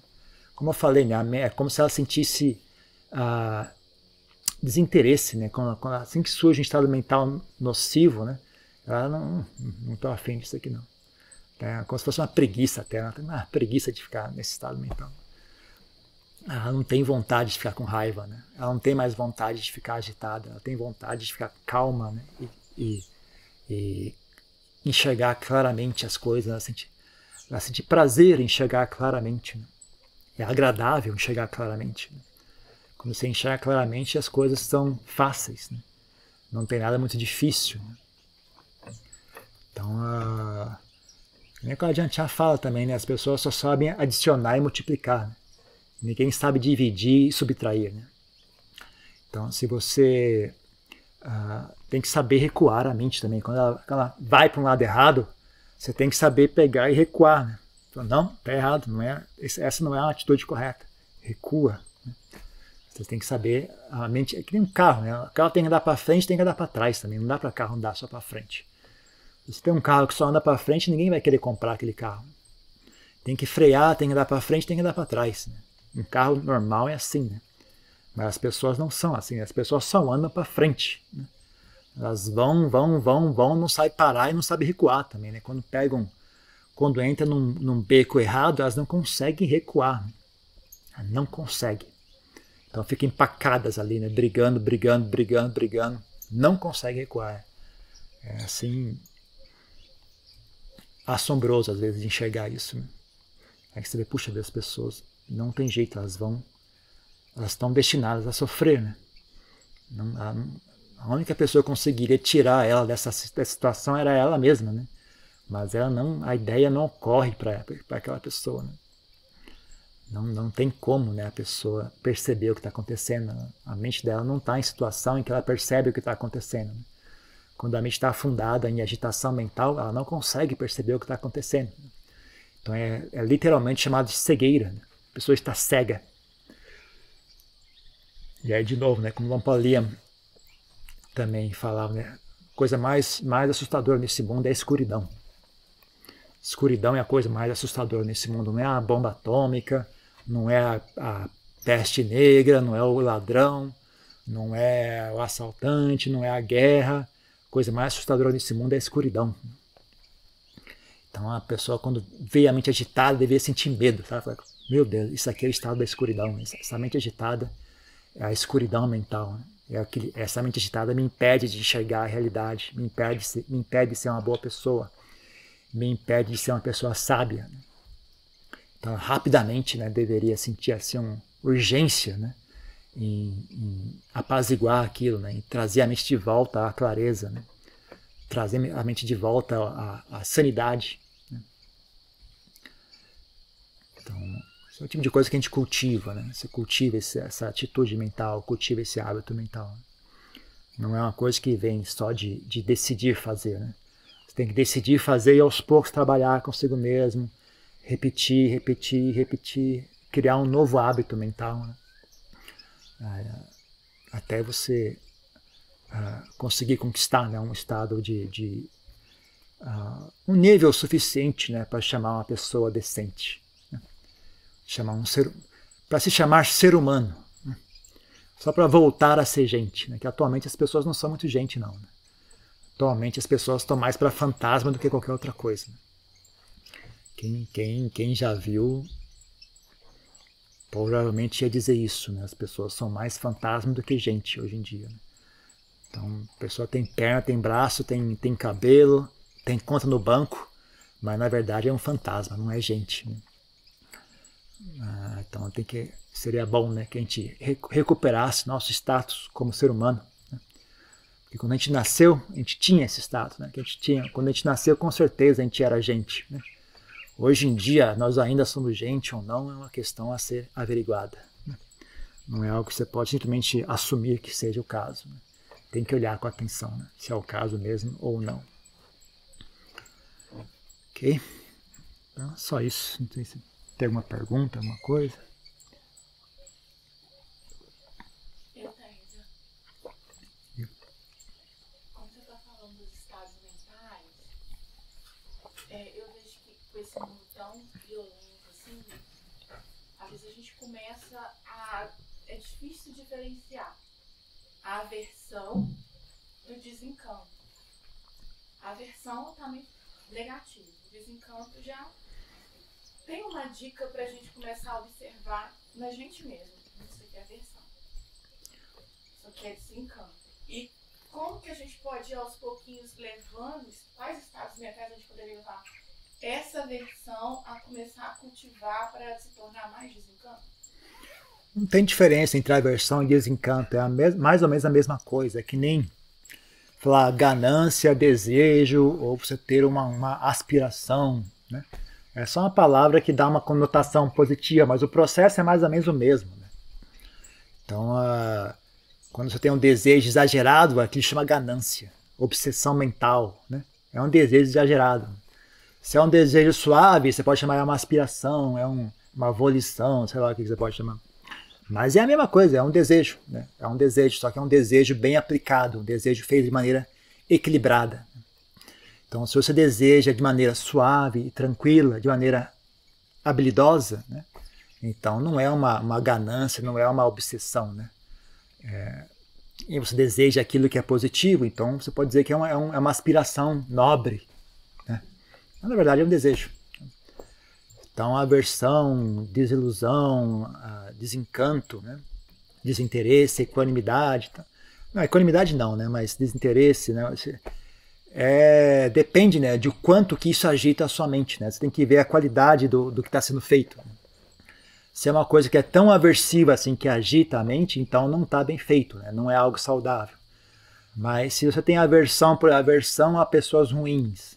Como eu falei, né, é como se ela sentisse uh, desinteresse. Né? Quando, quando, assim que surge um estado mental nocivo, né, ela não estou afim disso aqui não. É como se fosse uma preguiça até. Ela tem uma preguiça de ficar nesse estado mental ela não tem vontade de ficar com raiva, né? Ela não tem mais vontade de ficar agitada, ela tem vontade de ficar calma, né? E, e, e enxergar claramente as coisas, ela sente, ela sente prazer em enxergar claramente. Né? É agradável enxergar claramente. Né? Quando você enxerga claramente, as coisas são fáceis, né? Não tem nada muito difícil. Né? Então, a... nem que a gente já fala também, né? As pessoas só sabem adicionar e multiplicar. Né? Ninguém sabe dividir e subtrair. Né? Então, se você uh, tem que saber recuar a mente também. Quando ela, ela vai para um lado errado, você tem que saber pegar e recuar. Não, está errado. Não é, essa não é a atitude correta. Recua. Né? Você tem que saber. A mente é que nem um carro. Né? O carro tem que andar para frente, tem que andar para trás também. Não dá para carro andar só para frente. Se tem um carro que só anda para frente, ninguém vai querer comprar aquele carro. Tem que frear, tem que andar para frente, tem que andar para trás. Né? Um carro normal é assim, né? Mas as pessoas não são assim, as pessoas só andam para frente. Né? Elas vão, vão, vão, vão, não sabem parar e não sabem recuar também, né? Quando pegam, quando entram num, num beco errado, elas não conseguem recuar. Não conseguem. Então ficam empacadas ali, né? Brigando, brigando, brigando, brigando. Não conseguem recuar. É assim assombroso às vezes de enxergar isso. Aí você vê, puxa, ver as pessoas não tem jeito, elas vão, elas estão destinadas a sofrer, né? Não, a, a, única pessoa que conseguiria tirar ela dessa, dessa situação era ela mesma, né? Mas ela não, a ideia não ocorre para aquela pessoa, né? Não, não tem como né, a pessoa perceber o que está acontecendo. A mente dela não está em situação em que ela percebe o que está acontecendo. Né? Quando a mente está afundada em agitação mental, ela não consegue perceber o que está acontecendo. Então é, é, literalmente chamado de cegueira. Né? a pessoa está cega. E aí, de novo, né, como Lampaliam também falava, né, a coisa mais, mais assustadora nesse mundo é a escuridão. Escuridão é a coisa mais assustadora nesse mundo. Não é a bomba atômica, não é a, a peste negra, não é o ladrão, não é o assaltante, não é a guerra. A coisa mais assustadora nesse mundo é a escuridão. Então a pessoa, quando vê a mente agitada, deveria sentir medo. Sabe? Meu Deus, isso aqui é o estado da escuridão. Essa mente agitada é a escuridão mental. Né? É aquele, essa mente agitada me impede de enxergar a realidade, me impede, me impede de ser uma boa pessoa, me impede de ser uma pessoa sábia. Né? Então, rapidamente, né, deveria sentir assim, uma urgência né, em, em apaziguar aquilo, né, em trazer a mente de volta à clareza, né, trazer a mente de volta à, à sanidade. Né. Então, é o tipo de coisa que a gente cultiva, né? Você cultiva esse, essa atitude mental, cultiva esse hábito mental. Não é uma coisa que vem só de, de decidir fazer, né? Você tem que decidir fazer e aos poucos trabalhar consigo mesmo, repetir, repetir, repetir, criar um novo hábito mental, né? até você uh, conseguir conquistar né, um estado de, de uh, um nível suficiente né, para chamar uma pessoa decente chamar um ser, para se chamar ser humano, né? só para voltar a ser gente, né? que atualmente as pessoas não são muito gente não. Né? Atualmente as pessoas estão mais para fantasma do que qualquer outra coisa. Quem, quem, quem já viu provavelmente ia dizer isso, né? As pessoas são mais fantasma do que gente hoje em dia. Né? Então, a pessoa tem perna, tem braço, tem, tem cabelo, tem conta no banco, mas na verdade é um fantasma, não é gente. Né? Ah, então tem que seria bom, né, que a gente recuperasse nosso status como ser humano. Porque quando a gente nasceu, a gente tinha esse status, né? Que a gente tinha. Quando a gente nasceu, com certeza a gente era gente. Né? Hoje em dia, nós ainda somos gente ou não é uma questão a ser averiguada. Né? Não é algo que você pode simplesmente assumir que seja o caso. Né? tem que olhar com atenção, né? se é o caso mesmo ou não. Ok? Então, só isso. Não sei se tem alguma pergunta, alguma coisa. Eu tenho. Como você está falando dos estados mentais, é, eu vejo que com esse mundo tão violento assim, às vezes a gente começa a. É difícil diferenciar a aversão do desencanto. A aversão está muito negativa. O desencanto já tem uma dica para a gente começar a observar na gente mesmo. Isso aqui é aversão. Isso aqui é desencanto. E como que a gente pode ir aos pouquinhos levando, quais estados mentais a gente poderia levar essa aversão a começar a cultivar para se tornar mais desencanto? Não tem diferença entre aversão e desencanto, é a mais ou menos a mesma coisa, é que nem falar ganância, desejo, ou você ter uma, uma aspiração, né? É só uma palavra que dá uma conotação positiva, mas o processo é mais ou menos o mesmo. Né? Então, uh, quando você tem um desejo exagerado, aquilo chama ganância, obsessão mental. Né? É um desejo exagerado. Se é um desejo suave, você pode chamar de uma aspiração, é um, uma volição, sei lá o que você pode chamar. Mas é a mesma coisa, é um desejo. Né? É um desejo, só que é um desejo bem aplicado, um desejo feito de maneira equilibrada. Então, se você deseja de maneira suave e tranquila, de maneira habilidosa, né? então não é uma, uma ganância, não é uma obsessão. Né? É, e você deseja aquilo que é positivo, então você pode dizer que é uma, é, é uma aspiração nobre. Mas, na verdade, é um desejo. Então, aversão, desilusão, desencanto, né? desinteresse, equanimidade. Tá? Não, equanimidade não, né? mas desinteresse, né? É, depende né, de quanto que isso agita a sua mente. Né? Você tem que ver a qualidade do, do que está sendo feito. Se é uma coisa que é tão aversiva assim que agita a mente, então não está bem feito, né? não é algo saudável. Mas se você tem aversão por aversão a pessoas ruins,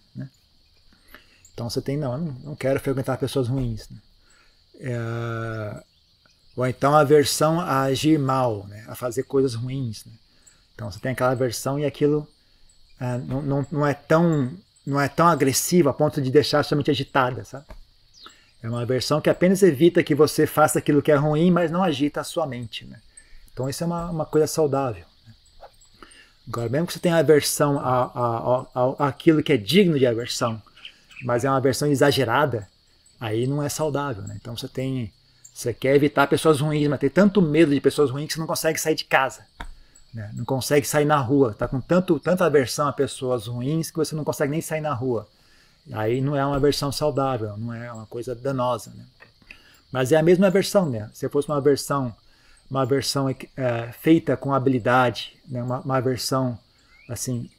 então você tem, não, não quero frequentar pessoas ruins. Né? É, ou então aversão a agir mal, né? a fazer coisas ruins. Né? Então você tem aquela aversão e aquilo é, não, não, não, é tão, não é tão agressivo a ponto de deixar sua mente agitada. Sabe? É uma aversão que apenas evita que você faça aquilo que é ruim, mas não agita a sua mente. Né? Então isso é uma, uma coisa saudável. Né? Agora, mesmo que você tenha aversão a, a, a, a, aquilo que é digno de aversão, mas é uma versão exagerada, aí não é saudável. Né? Então você tem. Você quer evitar pessoas ruins, mas tem tanto medo de pessoas ruins que você não consegue sair de casa. Né? Não consegue sair na rua. Está com tanto, tanta aversão a pessoas ruins que você não consegue nem sair na rua. Aí não é uma versão saudável, não é uma coisa danosa. Né? Mas é a mesma versão, né? Se fosse uma versão, uma versão é, feita com habilidade, né? uma, uma versão assim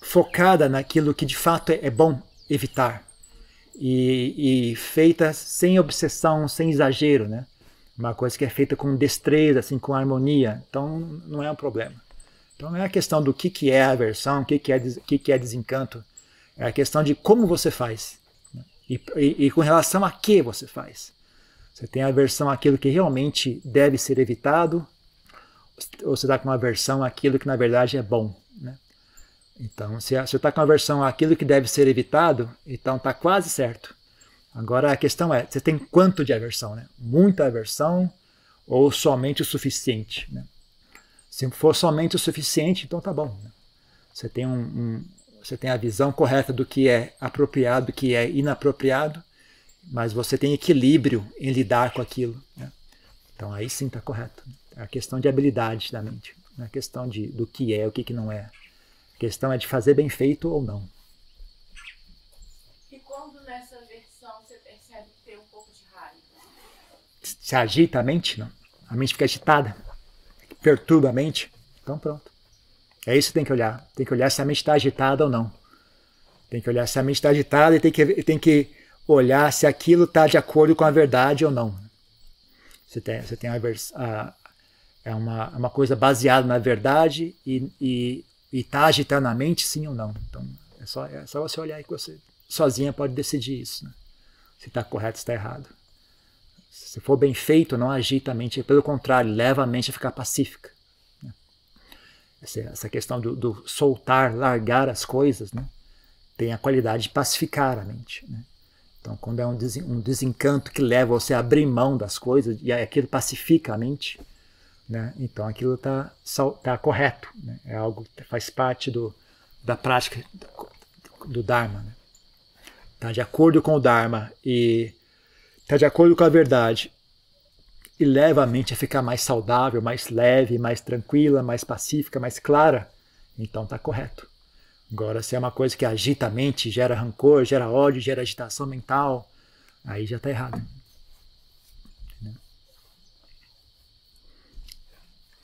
focada naquilo que de fato é, é bom evitar. E, e, feita sem obsessão, sem exagero, né? Uma coisa que é feita com destreza, assim, com harmonia. Então, não é um problema. Então, não é a questão do que, que é aversão, o que, que, é, que, que é desencanto. É a questão de como você faz. Né? E, e, e com relação a que você faz. Você tem aversão àquilo que realmente deve ser evitado, ou você está com aversão àquilo que na verdade é bom. Então, se você está com aversão àquilo que deve ser evitado, então está quase certo. Agora a questão é, você tem quanto de aversão? Né? Muita aversão ou somente o suficiente? Né? Se for somente o suficiente, então tá bom. Né? Você tem um, um, você tem a visão correta do que é apropriado, do que é inapropriado, mas você tem equilíbrio em lidar com aquilo. Né? Então aí sim está correto. É a questão de habilidade da mente, é a questão de, do que é, o que, que não é questão é de fazer bem feito ou não. E quando nessa versão você percebe que tem um pouco de raiva? Se agita a mente? Não. A mente fica agitada, perturba a mente. Então pronto. É isso que tem que olhar. Tem que olhar se a mente está agitada ou não. Tem que olhar se a mente está agitada e tem que, tem que olhar se aquilo está de acordo com a verdade ou não. Você tem, você tem a, a, é uma, uma coisa baseada na verdade e, e e está agitando a mente, sim ou não. Então, é só, é só você olhar aí que você sozinha pode decidir isso. Né? Se está correto, se está errado. Se for bem feito, não agita a mente, pelo contrário, leva a mente a ficar pacífica. Né? essa questão do, do, soltar, largar as coisas, né? tem a qualidade de pacificar a mente. Né? Então, quando é um, um desencanto que leva você a abrir mão das coisas e aquilo pacifica a mente, né? então aquilo está tá correto. Né? É algo que faz parte do, da prática do Dharma. Né? Tá de acordo com o Dharma e está de acordo com a verdade e leva a mente a ficar mais saudável, mais leve, mais tranquila, mais pacífica, mais clara, então está correto. Agora, se é uma coisa que agita a mente, gera rancor, gera ódio, gera agitação mental, aí já está errado.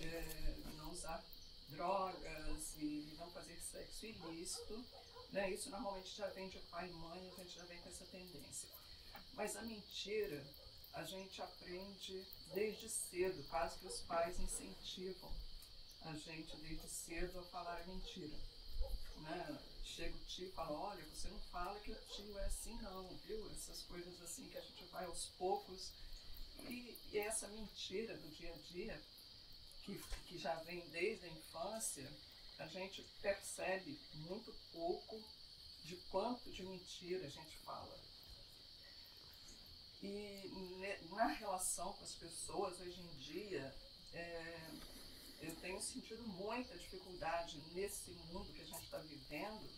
é, não usar drogas e não fazer sexo ilícito. Né? Isso normalmente já vem de pai e mãe, a gente já vem com essa tendência. Mas a mentira a gente aprende desde cedo, quase que os pais incentivam a gente desde cedo a falar a mentira. Né? chega o tio e fala, olha, você não fala que o tio é assim não, viu? Essas coisas assim que a gente vai aos poucos. E, e essa mentira do dia a dia, que, que já vem desde a infância, a gente percebe muito pouco de quanto de mentira a gente fala. E na relação com as pessoas hoje em dia, é, eu tenho sentido muita dificuldade nesse mundo que a gente está vivendo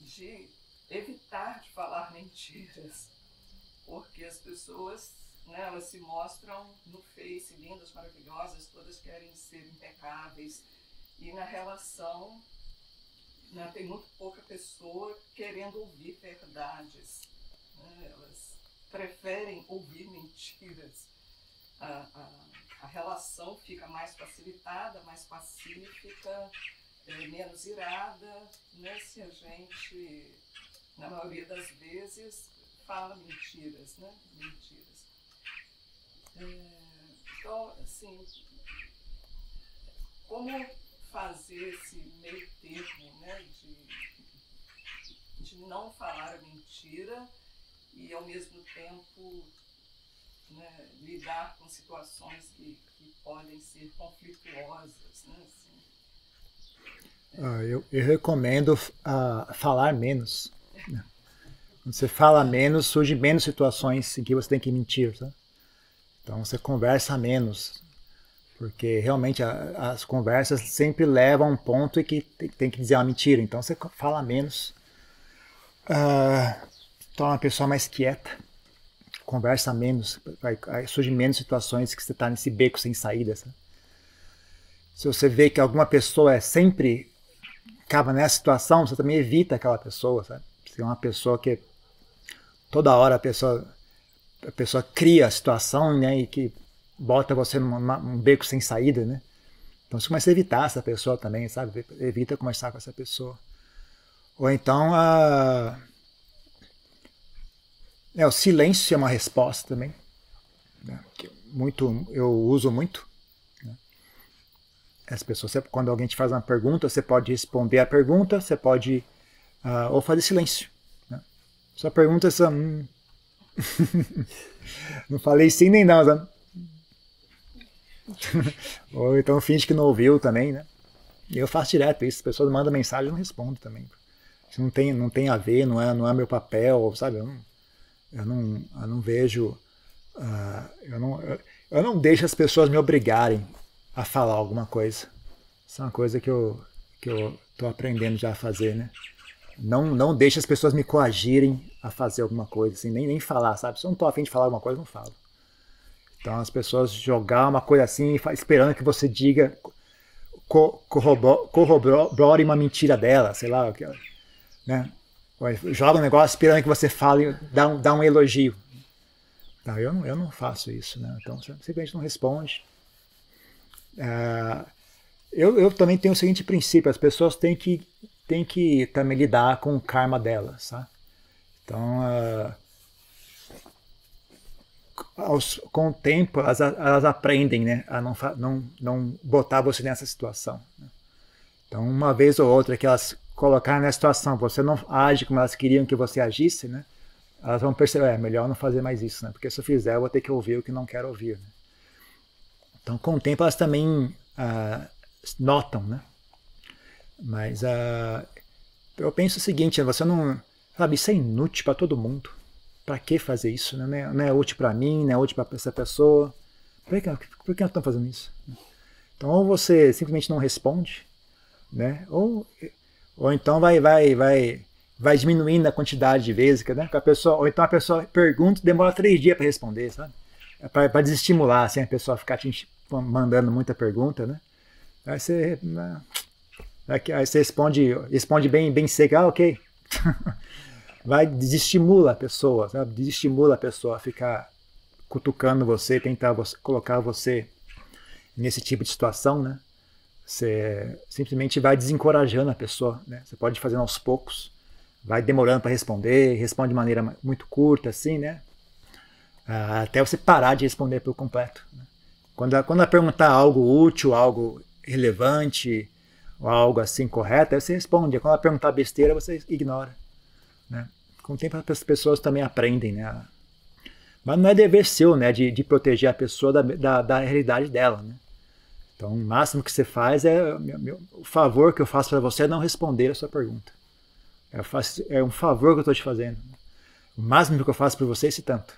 de evitar de falar mentiras, porque as pessoas né, elas se mostram no Face lindas, maravilhosas, todas querem ser impecáveis e na relação né, tem muito pouca pessoa querendo ouvir verdades. Né, elas preferem ouvir mentiras. A, a, a relação fica mais facilitada, mais pacífica, é, menos irada, né, se a gente, na maioria das vezes, fala mentiras, né? Mentiras. É, então, assim, como fazer esse meio termo, né, de, de não falar a mentira e, ao mesmo tempo, né, lidar com situações que, que podem ser conflituosas, né, assim, ah, eu, eu, recomendo uh, falar menos. Né? Quando você fala menos, surgem menos situações em que você tem que mentir. Então você conversa menos. Porque realmente a, as conversas sempre levam a um ponto em que tem, tem, que dizer uma mentira. Então você fala menos. Uh, torna uma pessoa mais quieta. Conversa menos. Vai, surgem menos situações que você está nesse beco sem saída. Sabe? Se você vê que alguma pessoa é sempre acaba nessa situação, você também evita aquela pessoa, sabe? Se é uma pessoa que toda hora a pessoa a pessoa cria a situação, né, e que bota você num beco sem saída, né? Então você começa a evitar essa pessoa também, sabe? Evita conversar com essa pessoa. Ou então a é, o silêncio é uma resposta também, né? que muito eu uso muito as pessoas, quando alguém te faz uma pergunta, você pode responder a pergunta, você pode uh, ou fazer silêncio. Né? Só pergunta essa. Hum. não falei sim nem não. Sabe? ou então finge que não ouviu também, né? Eu faço direto isso. As pessoas mandam mensagem e não respondo também. Isso não tem, não tem a ver, não é, não é meu papel, sabe? Eu não, eu não, eu não vejo. Uh, eu, não, eu, eu não deixo as pessoas me obrigarem a falar alguma coisa. Isso é uma coisa que eu que eu estou aprendendo já a fazer, né? Não, não deixe as pessoas me coagirem a fazer alguma coisa, assim, nem, nem falar, sabe? Se eu não estou afim de falar alguma coisa, não falo. Então as pessoas jogar uma coisa assim, esperando que você diga, co corrobore uma mentira dela, sei lá, né? Joga um negócio esperando que você fale, dá um, dá um elogio. Não, eu não, eu não faço isso, né? Então simplesmente não responde. É, eu, eu também tenho o seguinte princípio: as pessoas têm que, têm que também lidar com o karma delas, sabe? Então, uh, aos, com o tempo, elas, elas aprendem né, a não, não, não botar você nessa situação. Né? Então, uma vez ou outra que elas colocarem nessa situação, você não age como elas queriam que você agisse, né? Elas vão perceber, é melhor não fazer mais isso, né? Porque se eu fizer, eu vou ter que ouvir o que não quero ouvir. Né? Então, com o tempo, elas também ah, notam, né? Mas ah, eu penso o seguinte, você não... Sabe, isso é inútil para todo mundo. Para que fazer isso? Né? Não, é, não é útil para mim, não é útil para essa pessoa. Por que, por que estamos fazendo isso? Então, ou você simplesmente não responde, né? Ou, ou então vai, vai, vai, vai diminuindo a quantidade de vezes, né? Que a pessoa, ou então a pessoa pergunta e demora três dias para responder, sabe? É para desestimular, assim, a pessoa ficar te mandando muita pergunta, né? Aí você, né? Aí você responde, responde bem, bem seco, ah, ok. vai desestimula a pessoa, sabe? Desestimula a pessoa a ficar cutucando você, tentar você, colocar você nesse tipo de situação, né? Você simplesmente vai desencorajando a pessoa, né? Você pode fazer aos poucos, vai demorando para responder, responde de maneira muito curta, assim, né? Ah, até você parar de responder por completo. Né? Quando, quando ela perguntar algo útil, algo relevante, ou algo assim correto, aí você responde. Quando ela perguntar besteira, você ignora. Né? Com o tempo as pessoas também aprendem, né? Mas não é dever seu, né, de, de proteger a pessoa da, da, da realidade dela, né? Então, o máximo que você faz é meu, meu, o favor que eu faço para você é não responder a sua pergunta. Faço, é um favor que eu estou te fazendo. O máximo que eu faço por você é esse tanto.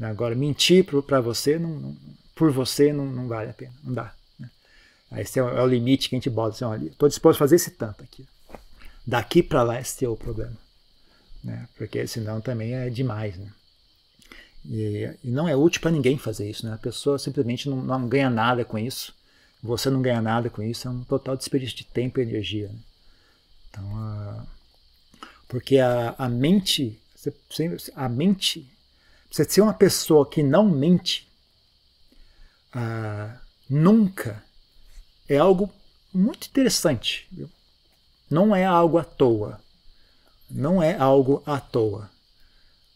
Agora, mentir para você, não, não, por você, não, não, vale a pena. Não dá. Esse é o, é o, limite que a gente bota. Assim, estou disposto a fazer esse tanto aqui. Daqui para lá, esse é o problema. Né? Porque senão também é demais. Né? E, e não é útil para ninguém fazer isso. Né? A pessoa simplesmente não, não ganha nada com isso você não ganha nada com isso, é um total desperdício de tempo e energia. Né? Então, porque a, a mente, a mente, você ser uma pessoa que não mente, nunca é algo muito interessante. Viu? Não é algo à toa. Não é algo à toa.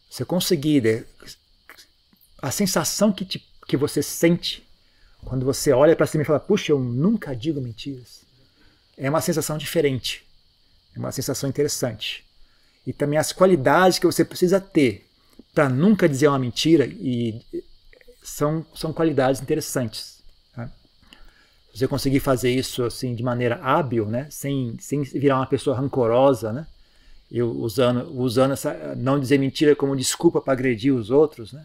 Você conseguir, né, a sensação que, te, que você sente quando você olha para cima e fala, puxa, eu nunca digo mentiras, é uma sensação diferente, é uma sensação interessante. E também as qualidades que você precisa ter para nunca dizer uma mentira e são, são qualidades interessantes. Você conseguir fazer isso assim de maneira hábil, né? sem, sem virar uma pessoa rancorosa, né? Eu usando, usando essa não dizer mentira como desculpa para agredir os outros, né?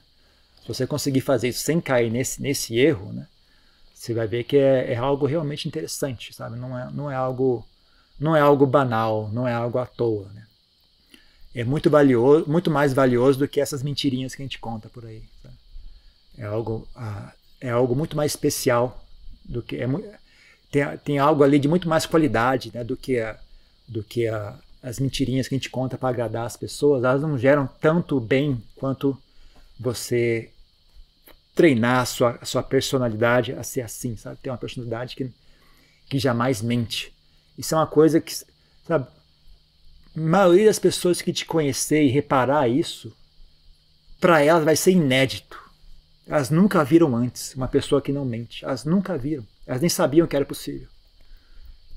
Se você conseguir fazer isso sem cair nesse, nesse erro, né? você vai ver que é, é, algo realmente interessante, sabe? Não é, não é algo não é algo banal, não é algo à toa, né? É muito valioso, muito mais valioso do que essas mentirinhas que a gente conta por aí. Sabe? É algo ah, é algo muito mais especial do que é, tem, tem algo ali de muito mais qualidade, né? Do que a, do que a, as mentirinhas que a gente conta para agradar as pessoas. Elas não geram tanto bem quanto você treinar a sua, a sua personalidade a ser assim, sabe? Ter uma personalidade que, que jamais mente. Isso é uma coisa que, sabe? A maioria das pessoas que te conhecer e reparar isso, para elas vai ser inédito. Elas nunca viram antes uma pessoa que não mente. Elas nunca viram. Elas nem sabiam que era possível.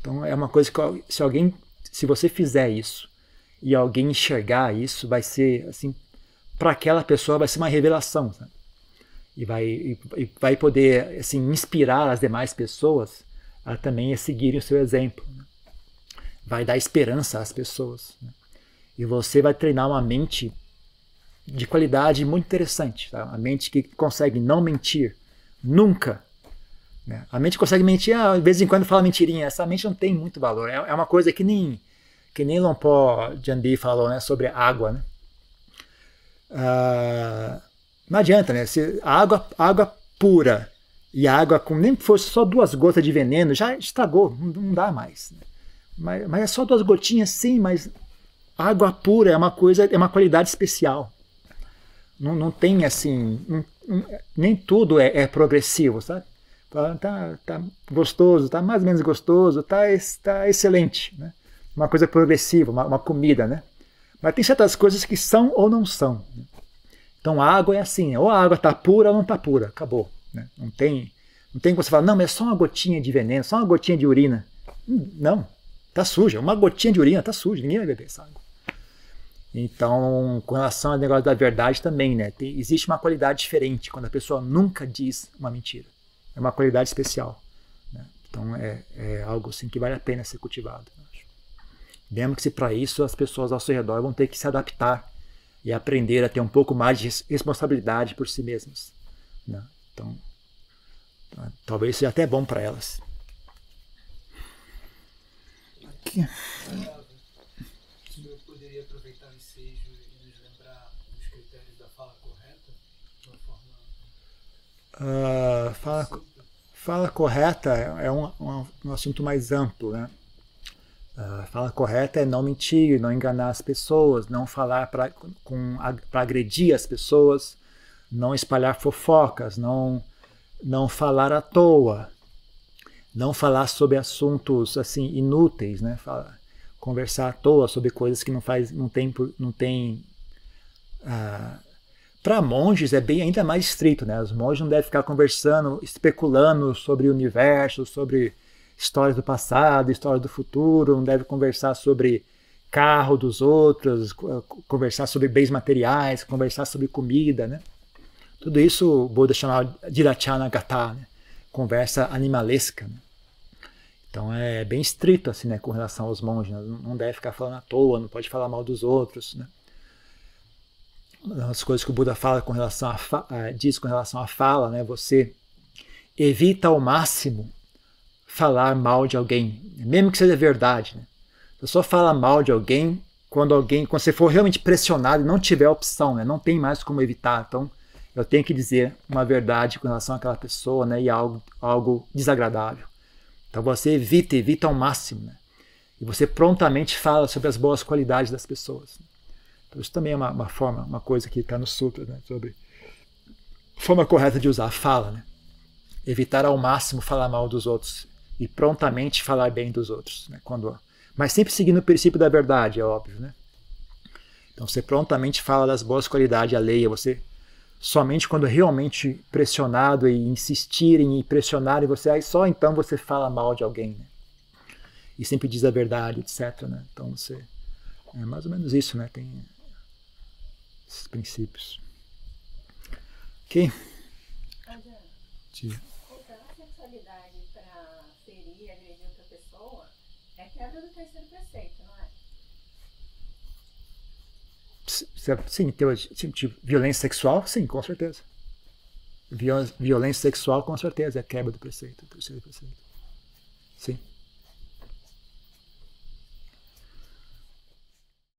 Então é uma coisa que se alguém, se você fizer isso e alguém enxergar isso, vai ser assim, para aquela pessoa vai ser uma revelação. Sabe? e vai, e, e vai poder assim, inspirar as demais pessoas a também seguirem o seu exemplo. Né? Vai dar esperança às pessoas. Né? E você vai treinar uma mente de qualidade muito interessante. Tá? A mente que consegue não mentir nunca. Né? A mente consegue mentir, ah, de vez em quando fala mentirinha. Essa mente não tem muito valor. É, é uma coisa que nem, que nem Lompó Jandi falou né, sobre água. Né? Ah, não adianta, né? Se a água, água pura e a água com nem que fosse só duas gotas de veneno, já estragou, não dá mais. Né? Mas, mas é só duas gotinhas, sim, mas água pura é uma coisa, é uma qualidade especial. Não, não tem assim, nem tudo é, é, progressivo, sabe? Tá, tá gostoso, tá mais ou menos gostoso, tá, tá excelente. Né? Uma coisa progressiva, uma, uma comida, né? Mas tem certas coisas que são ou não são. Né? Então a água é assim, ou a água está pura ou não está pura, acabou. Né? Não tem não tem como você falar, não, mas é só uma gotinha de veneno, só uma gotinha de urina. Não, está suja. Uma gotinha de urina está suja, ninguém vai beber essa água. Então, com relação ao negócio da verdade também, né? Tem, existe uma qualidade diferente quando a pessoa nunca diz uma mentira. É uma qualidade especial. Né? Então, é, é, algo assim que vale a pena ser cultivado. Lembre-se para isso as pessoas ao seu redor vão ter que se adaptar e aprender a ter um pouco mais de responsabilidade por si mesmas. Né? Então, talvez seja até bom para elas. Aqui. Eu poderia aproveitar o ensejo e nos lembrar dos critérios da fala correta? De uma forma. Uh, fala, fala correta é um, um, um assunto mais amplo, né? A fala correta é não mentir, não enganar as pessoas, não falar para agredir as pessoas, não espalhar fofocas, não, não falar à toa, não falar sobre assuntos assim inúteis, né? Falar, conversar à toa sobre coisas que não faz, não tem, não tem. Ah, para monges é bem ainda mais estrito, né? Os monges não devem ficar conversando, especulando sobre o universo, sobre histórias do passado, história do futuro, não deve conversar sobre carro dos outros, conversar sobre bens materiais, conversar sobre comida, né? Tudo isso o Buda chamava de Dirachana Gata, né? conversa animalesca. Né? Então é bem estrito assim, né, com relação aos monges. Né? Não deve ficar falando à toa, não pode falar mal dos outros. Né? As coisas que o Buda fala com relação a diz com relação à fala, né? Você evita ao máximo falar mal de alguém, mesmo que seja verdade. Né? Você só fala mal de alguém quando alguém, quando você for realmente pressionado e não tiver opção, né? não tem mais como evitar. Então, eu tenho que dizer uma verdade com relação àquela pessoa, né? E algo, algo desagradável. Então você evita, evita ao máximo, né? E você prontamente fala sobre as boas qualidades das pessoas. Então isso também é uma, uma forma, uma coisa que está no sutra, né? Sobre forma correta de usar a fala, né? Evitar ao máximo falar mal dos outros e prontamente falar bem dos outros, né? Quando, mas sempre seguindo o princípio da verdade, é óbvio, né? Então você prontamente fala das boas qualidades alheias, você somente quando realmente pressionado e insistirem e pressionarem você, aí só então você fala mal de alguém, né? E sempre diz a verdade, etc, né? Então você é mais ou menos isso, né? Tem esses princípios. OK? Tia. quebra do terceiro preceito, não é? Sim, tipo, violência sexual, sim, com certeza. Violência sexual, com certeza, é quebra do preceito, do terceiro preceito. Sim.